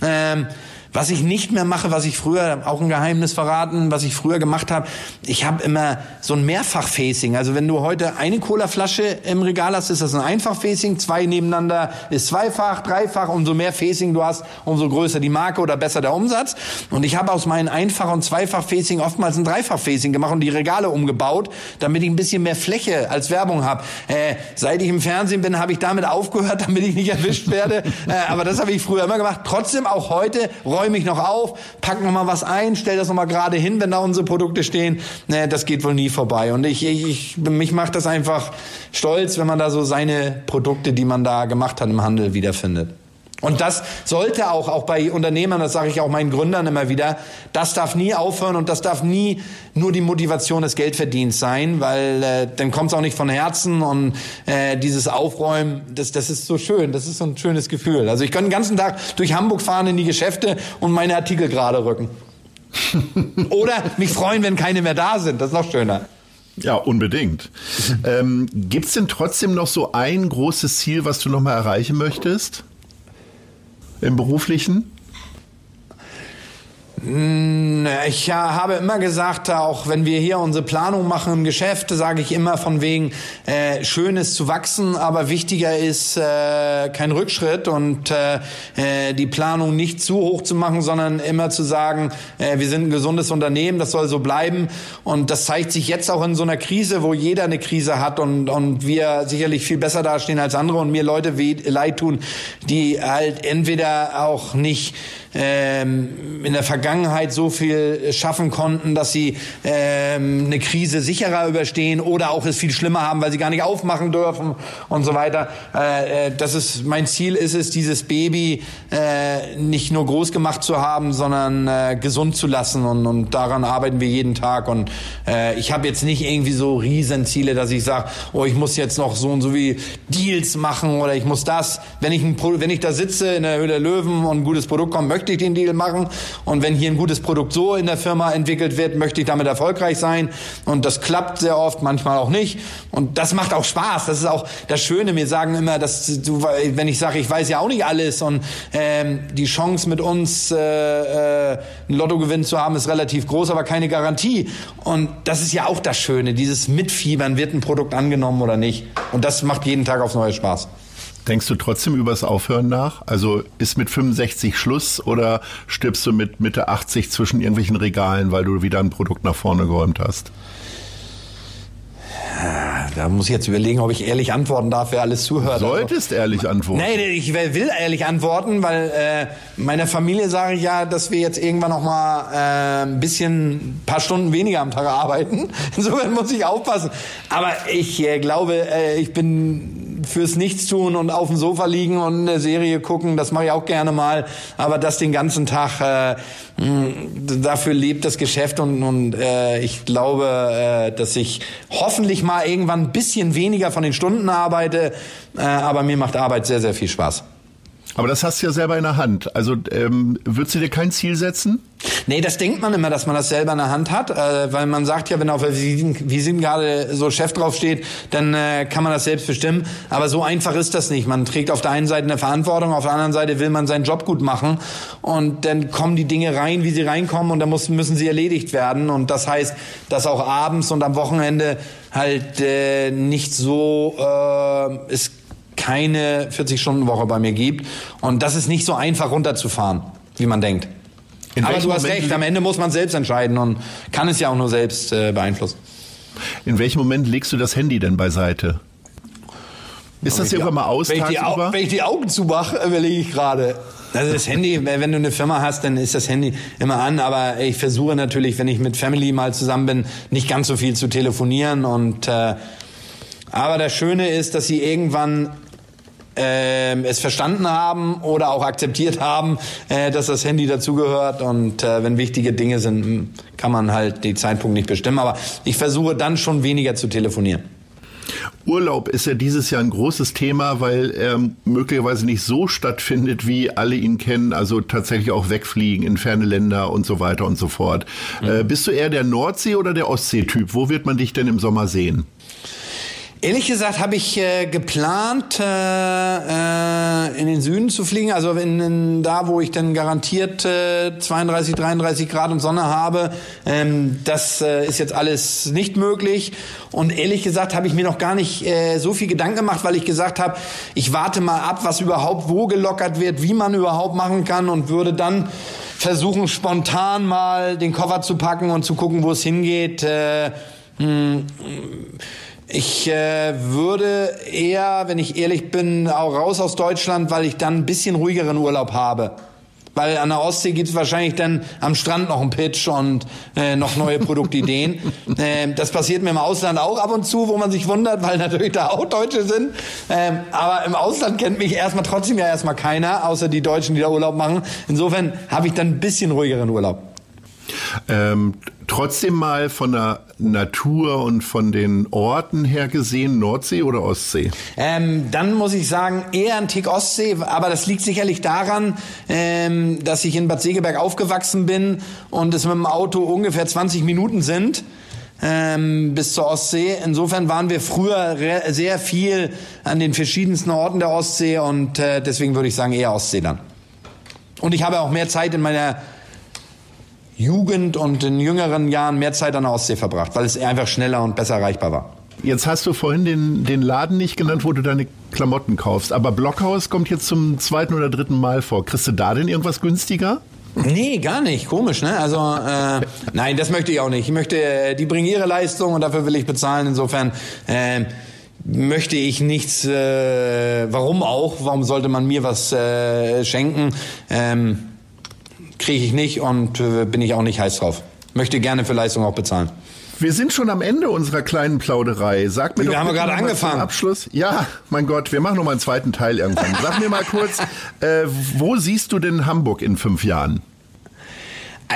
Ähm, was ich nicht mehr mache, was ich früher, auch ein Geheimnis verraten, was ich früher gemacht habe, ich habe immer so ein Mehrfach-Facing. Also wenn du heute eine Colaflasche im Regal hast, ist das ein Einfach-Facing, zwei nebeneinander ist zweifach, dreifach. Umso mehr Facing du hast, umso größer die Marke oder besser der Umsatz. Und ich habe aus meinen Einfach- und Zweifach-Facing oftmals ein Dreifach-Facing gemacht und die Regale umgebaut, damit ich ein bisschen mehr Fläche als Werbung habe. Äh, seit ich im Fernsehen bin, habe ich damit aufgehört, (laughs) damit ich nicht erwischt werde. äh, aber das habe ich früher immer gemacht. Trotzdem auch heute ich noch auf, pack noch mal was ein, stell das noch mal gerade hin, wenn da unsere Produkte stehen. Nee, das geht wohl nie vorbei. Und ich, ich, ich mich macht das einfach stolz, wenn man da so seine Produkte, die man da gemacht hat im Handel, wiederfindet. Und das sollte auch, auch bei Unternehmern, das sage ich auch meinen Gründern immer wieder, das darf nie aufhören und das darf nie nur die Motivation des Geldverdienens sein, weil äh, dann kommt es auch nicht von Herzen und äh, dieses Aufräumen, das, das ist so schön, das ist so ein schönes Gefühl. Also ich kann den ganzen Tag durch Hamburg fahren in die Geschäfte und meine Artikel gerade rücken. (laughs) Oder mich freuen, wenn keine mehr da sind, das ist noch schöner. Ja, unbedingt. (laughs) ähm, Gibt es denn trotzdem noch so ein großes Ziel, was du noch mal erreichen möchtest? Im beruflichen? Hm, ich habe immer gesagt, auch wenn wir hier unsere Planung machen im Geschäft, sage ich immer von wegen, äh, schön ist zu wachsen, aber wichtiger ist äh, kein Rückschritt und äh, äh, die Planung nicht zu hoch zu machen, sondern immer zu sagen, äh, wir sind ein gesundes Unternehmen, das soll so bleiben. Und das zeigt sich jetzt auch in so einer Krise, wo jeder eine Krise hat und, und wir sicherlich viel besser dastehen als andere und mir Leid tun, die halt entweder auch nicht ähm, in der Vergangenheit so viel schaffen konnten, dass sie ähm, eine Krise sicherer überstehen oder auch es viel schlimmer haben, weil sie gar nicht aufmachen dürfen und so weiter. Äh, äh, das ist mein Ziel ist es, dieses Baby äh, nicht nur groß gemacht zu haben, sondern äh, gesund zu lassen und, und daran arbeiten wir jeden Tag. Und äh, ich habe jetzt nicht irgendwie so Riesenziele, dass ich sage, oh, ich muss jetzt noch so und so wie Deals machen oder ich muss das. Wenn ich ein, wenn ich da sitze in der Höhle der Löwen und ein gutes Produkt kommt, möchte ich den Deal machen. Und wenn hier ein gutes Produkt so in der Firma entwickelt wird, möchte ich damit erfolgreich sein. Und das klappt sehr oft, manchmal auch nicht. Und das macht auch Spaß. Das ist auch das Schöne. Mir sagen immer, dass du, wenn ich sage, ich weiß ja auch nicht alles und ähm, die Chance mit uns äh, äh, einen Lottogewinn zu haben, ist relativ groß, aber keine Garantie. Und das ist ja auch das Schöne, dieses Mitfiebern, wird ein Produkt angenommen oder nicht. Und das macht jeden Tag aufs neue Spaß. Denkst du trotzdem übers Aufhören nach? Also ist mit 65 Schluss oder stirbst du mit Mitte 80 zwischen irgendwelchen Regalen, weil du wieder ein Produkt nach vorne geräumt hast? Da muss ich jetzt überlegen, ob ich ehrlich antworten darf, wer alles zuhört. Du solltest also, ehrlich antworten. Nein, ich will ehrlich antworten, weil äh, meiner Familie sage ich ja, dass wir jetzt irgendwann noch mal äh, ein bisschen, ein paar Stunden weniger am Tag (laughs) arbeiten. Insofern muss ich aufpassen. Aber ich äh, glaube, äh, ich bin fürs Nichtstun und auf dem Sofa liegen und eine Serie gucken, das mache ich auch gerne mal. Aber das den ganzen Tag, äh, dafür lebt das Geschäft und, und äh, ich glaube, äh, dass ich hoffentlich mal irgendwann ein bisschen weniger von den Stunden arbeite. Äh, aber mir macht Arbeit sehr, sehr viel Spaß. Aber das hast du ja selber in der Hand. Also ähm, würdest du dir kein Ziel setzen? Nee, das denkt man immer, dass man das selber in der Hand hat, äh, weil man sagt ja, wenn auf der Visitenkarte so Chef draufsteht, dann äh, kann man das selbst bestimmen. Aber so einfach ist das nicht. Man trägt auf der einen Seite eine Verantwortung, auf der anderen Seite will man seinen Job gut machen und dann kommen die Dinge rein, wie sie reinkommen und dann muss, müssen sie erledigt werden. Und das heißt, dass auch abends und am Wochenende halt äh, nicht so äh, es keine 40-Stunden-Woche bei mir gibt. Und das ist nicht so einfach runterzufahren, wie man denkt. In Aber du hast Moment recht, am Ende muss man selbst entscheiden und kann es ja auch nur selbst äh, beeinflussen. In welchem Moment legst du das Handy denn beiseite? Ist das irgendwann mal aus? Wenn ich, die, wenn ich die Augen zumache, (laughs) überlege ich gerade. Also das Handy, wenn du eine Firma hast, dann ist das Handy immer an. Aber ich versuche natürlich, wenn ich mit Family mal zusammen bin, nicht ganz so viel zu telefonieren. Und äh, aber das Schöne ist, dass sie irgendwann äh, es verstanden haben oder auch akzeptiert haben, äh, dass das Handy dazugehört. Und äh, wenn wichtige Dinge sind, hm, kann man halt den Zeitpunkt nicht bestimmen. Aber ich versuche dann schon weniger zu telefonieren. Urlaub ist ja dieses Jahr ein großes Thema, weil er möglicherweise nicht so stattfindet, wie alle ihn kennen, also tatsächlich auch wegfliegen in ferne Länder und so weiter und so fort. Mhm. Äh, bist du eher der Nordsee- oder der Ostsee-Typ? Wo wird man dich denn im Sommer sehen? Ehrlich gesagt habe ich äh, geplant, äh, äh, in den Süden zu fliegen, also in, in, da, wo ich dann garantiert äh, 32, 33 Grad und Sonne habe. Ähm, das äh, ist jetzt alles nicht möglich. Und ehrlich gesagt habe ich mir noch gar nicht äh, so viel Gedanken gemacht, weil ich gesagt habe, ich warte mal ab, was überhaupt wo gelockert wird, wie man überhaupt machen kann und würde dann versuchen, spontan mal den Koffer zu packen und zu gucken, wo es hingeht. Äh, mh, hm, ich äh, würde eher, wenn ich ehrlich bin, auch raus aus Deutschland, weil ich dann ein bisschen ruhigeren Urlaub habe. Weil an der Ostsee gibt's wahrscheinlich dann am Strand noch einen Pitch und äh, noch neue Produktideen. (laughs) äh, das passiert mir im Ausland auch ab und zu, wo man sich wundert, weil natürlich da auch Deutsche sind. Ähm, aber im Ausland kennt mich erstmal trotzdem ja erstmal keiner, außer die Deutschen, die da Urlaub machen. Insofern habe ich dann ein bisschen ruhigeren Urlaub. Ähm, trotzdem mal von der Natur und von den Orten her gesehen, Nordsee oder Ostsee? Ähm, dann muss ich sagen, eher ein Tick Ostsee, aber das liegt sicherlich daran, ähm, dass ich in Bad Segeberg aufgewachsen bin und es mit dem Auto ungefähr 20 Minuten sind. Ähm, bis zur Ostsee. Insofern waren wir früher sehr viel an den verschiedensten Orten der Ostsee und äh, deswegen würde ich sagen eher Ostsee dann. Und ich habe auch mehr Zeit in meiner Jugend und in jüngeren Jahren mehr Zeit an der Ostsee verbracht, weil es einfach schneller und besser erreichbar war. Jetzt hast du vorhin den, den Laden nicht genannt, wo du deine Klamotten kaufst, aber Blockhaus kommt jetzt zum zweiten oder dritten Mal vor. Kriegst du da denn irgendwas günstiger? Nee, gar nicht. Komisch, ne? Also, äh, nein, das möchte ich auch nicht. Ich möchte, äh, die bringen ihre Leistung und dafür will ich bezahlen. Insofern äh, möchte ich nichts. Äh, warum auch? Warum sollte man mir was äh, schenken? Ähm, kriege ich nicht und äh, bin ich auch nicht heiß drauf. Möchte gerne für Leistung auch bezahlen. Wir sind schon am Ende unserer kleinen Plauderei. Sag mir Wir doch haben gerade angefangen. Abschluss. Ja, mein Gott, wir machen noch mal einen zweiten Teil irgendwann. Sag mir mal kurz, äh, wo siehst du denn Hamburg in fünf Jahren?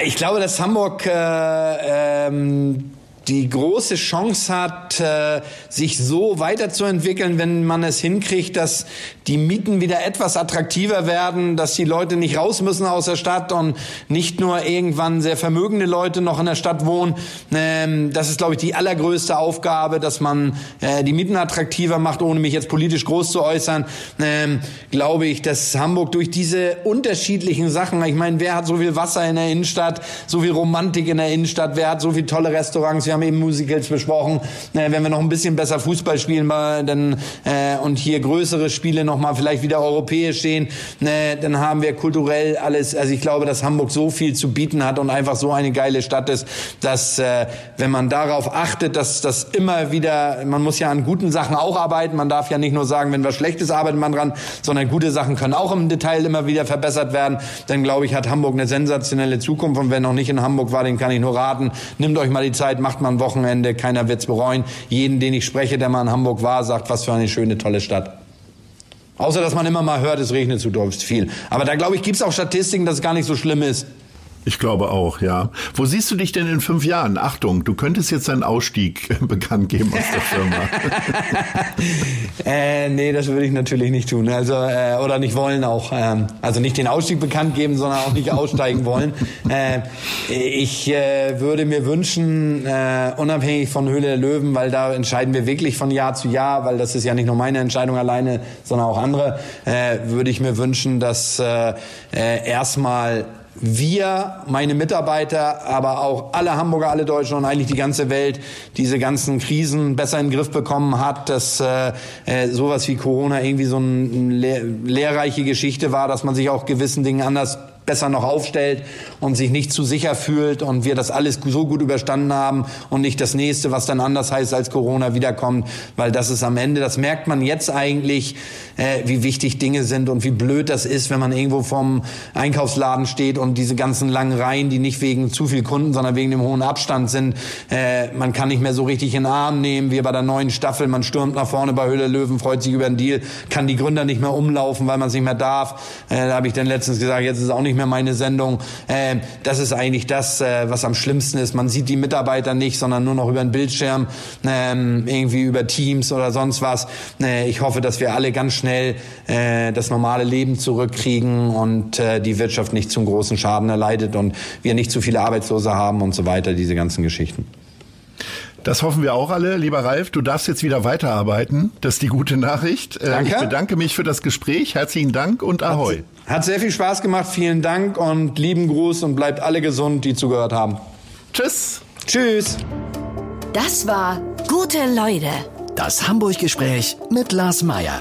Ich glaube, dass Hamburg äh, ähm, die große Chance hat, äh, sich so weiterzuentwickeln, wenn man es hinkriegt, dass die Mieten wieder etwas attraktiver werden, dass die Leute nicht raus müssen aus der Stadt und nicht nur irgendwann sehr vermögende Leute noch in der Stadt wohnen. Ähm, das ist, glaube ich, die allergrößte Aufgabe, dass man äh, die Mieten attraktiver macht, ohne mich jetzt politisch groß zu äußern. Ähm, glaube ich, dass Hamburg durch diese unterschiedlichen Sachen, ich meine, wer hat so viel Wasser in der Innenstadt, so viel Romantik in der Innenstadt, wer hat so viele tolle Restaurants, wir haben eben Musicals besprochen, äh, wenn wir noch ein bisschen besser Fußball spielen, mal, dann äh, und hier größere Spiele noch mal vielleicht wieder europäisch stehen, äh, dann haben wir kulturell alles. Also ich glaube, dass Hamburg so viel zu bieten hat und einfach so eine geile Stadt ist, dass äh, wenn man darauf achtet, dass das immer wieder, man muss ja an guten Sachen auch arbeiten. Man darf ja nicht nur sagen, wenn was Schlechtes arbeitet man dran, sondern gute Sachen können auch im Detail immer wieder verbessert werden. Dann glaube ich, hat Hamburg eine sensationelle Zukunft. Und wer noch nicht in Hamburg war, den kann ich nur raten. Nehmt euch mal die Zeit, macht mal ein Wochenende. Keiner wird's bereuen. Jeden, den ich spreche, der mal in Hamburg war, sagt, was für eine schöne, tolle Stadt. Außer, dass man immer mal hört, es regnet zu doll viel. Aber da, glaube ich, gibt's auch Statistiken, dass es gar nicht so schlimm ist. Ich glaube auch, ja. Wo siehst du dich denn in fünf Jahren? Achtung, du könntest jetzt deinen Ausstieg (laughs) bekannt geben aus der Firma. (laughs) Äh, nee, das würde ich natürlich nicht tun. Also äh, oder nicht wollen auch. Ähm, also nicht den Ausstieg bekannt geben, sondern auch nicht aussteigen wollen. (laughs) Äh, ich äh, würde mir wünschen, äh, unabhängig von Höhle der Löwen, weil da entscheiden wir wirklich von Jahr zu Jahr, weil das ist ja nicht nur meine Entscheidung alleine, sondern auch andere, äh, würde ich mir wünschen, dass äh, äh, erstmal wir, meine Mitarbeiter, aber auch alle Hamburger, alle Deutschen und eigentlich die ganze Welt diese ganzen Krisen besser in den Griff bekommen hat, dass äh, äh, sowas wie Corona irgendwie so eine lehr lehrreiche Geschichte war, dass man sich auch gewissen Dingen anders besser noch aufstellt und sich nicht zu sicher fühlt und wir das alles so gut überstanden haben und nicht das nächste, was dann anders heißt als Corona wiederkommt, weil das ist am Ende, das merkt man jetzt eigentlich, äh, wie wichtig Dinge sind und wie blöd das ist, wenn man irgendwo vom Einkaufsladen steht und diese ganzen langen Reihen, die nicht wegen zu viel Kunden, sondern wegen dem hohen Abstand sind, äh, man kann nicht mehr so richtig in den Arm nehmen, wie bei der neuen Staffel, man stürmt nach vorne bei Höhle Löwen, freut sich über den Deal, kann die Gründer nicht mehr umlaufen, weil man es nicht mehr darf. Äh, da habe ich dann letztens gesagt, jetzt ist es auch nicht mehr meine Sendung. Äh, das ist eigentlich das, äh, was am schlimmsten ist. Man sieht die Mitarbeiter nicht, sondern nur noch über den Bildschirm, ähm, irgendwie über Teams oder sonst was. Äh, ich hoffe, dass wir alle ganz schnell äh, das normale Leben zurückkriegen und äh, die Wirtschaft nicht zum großen Schaden erleidet und wir nicht zu viele Arbeitslose haben und so weiter, diese ganzen Geschichten. Das hoffen wir auch alle. Lieber Ralf, du darfst jetzt wieder weiterarbeiten. Das ist die gute Nachricht. Äh, Danke. Ich bedanke mich für das Gespräch. Herzlichen Dank und Ahoi. Hat sehr viel Spaß gemacht. Vielen Dank und lieben Gruß und bleibt alle gesund, die zugehört haben. Tschüss. Tschüss. Das war Gute Leute Das Hamburg-Gespräch mit Lars Meier.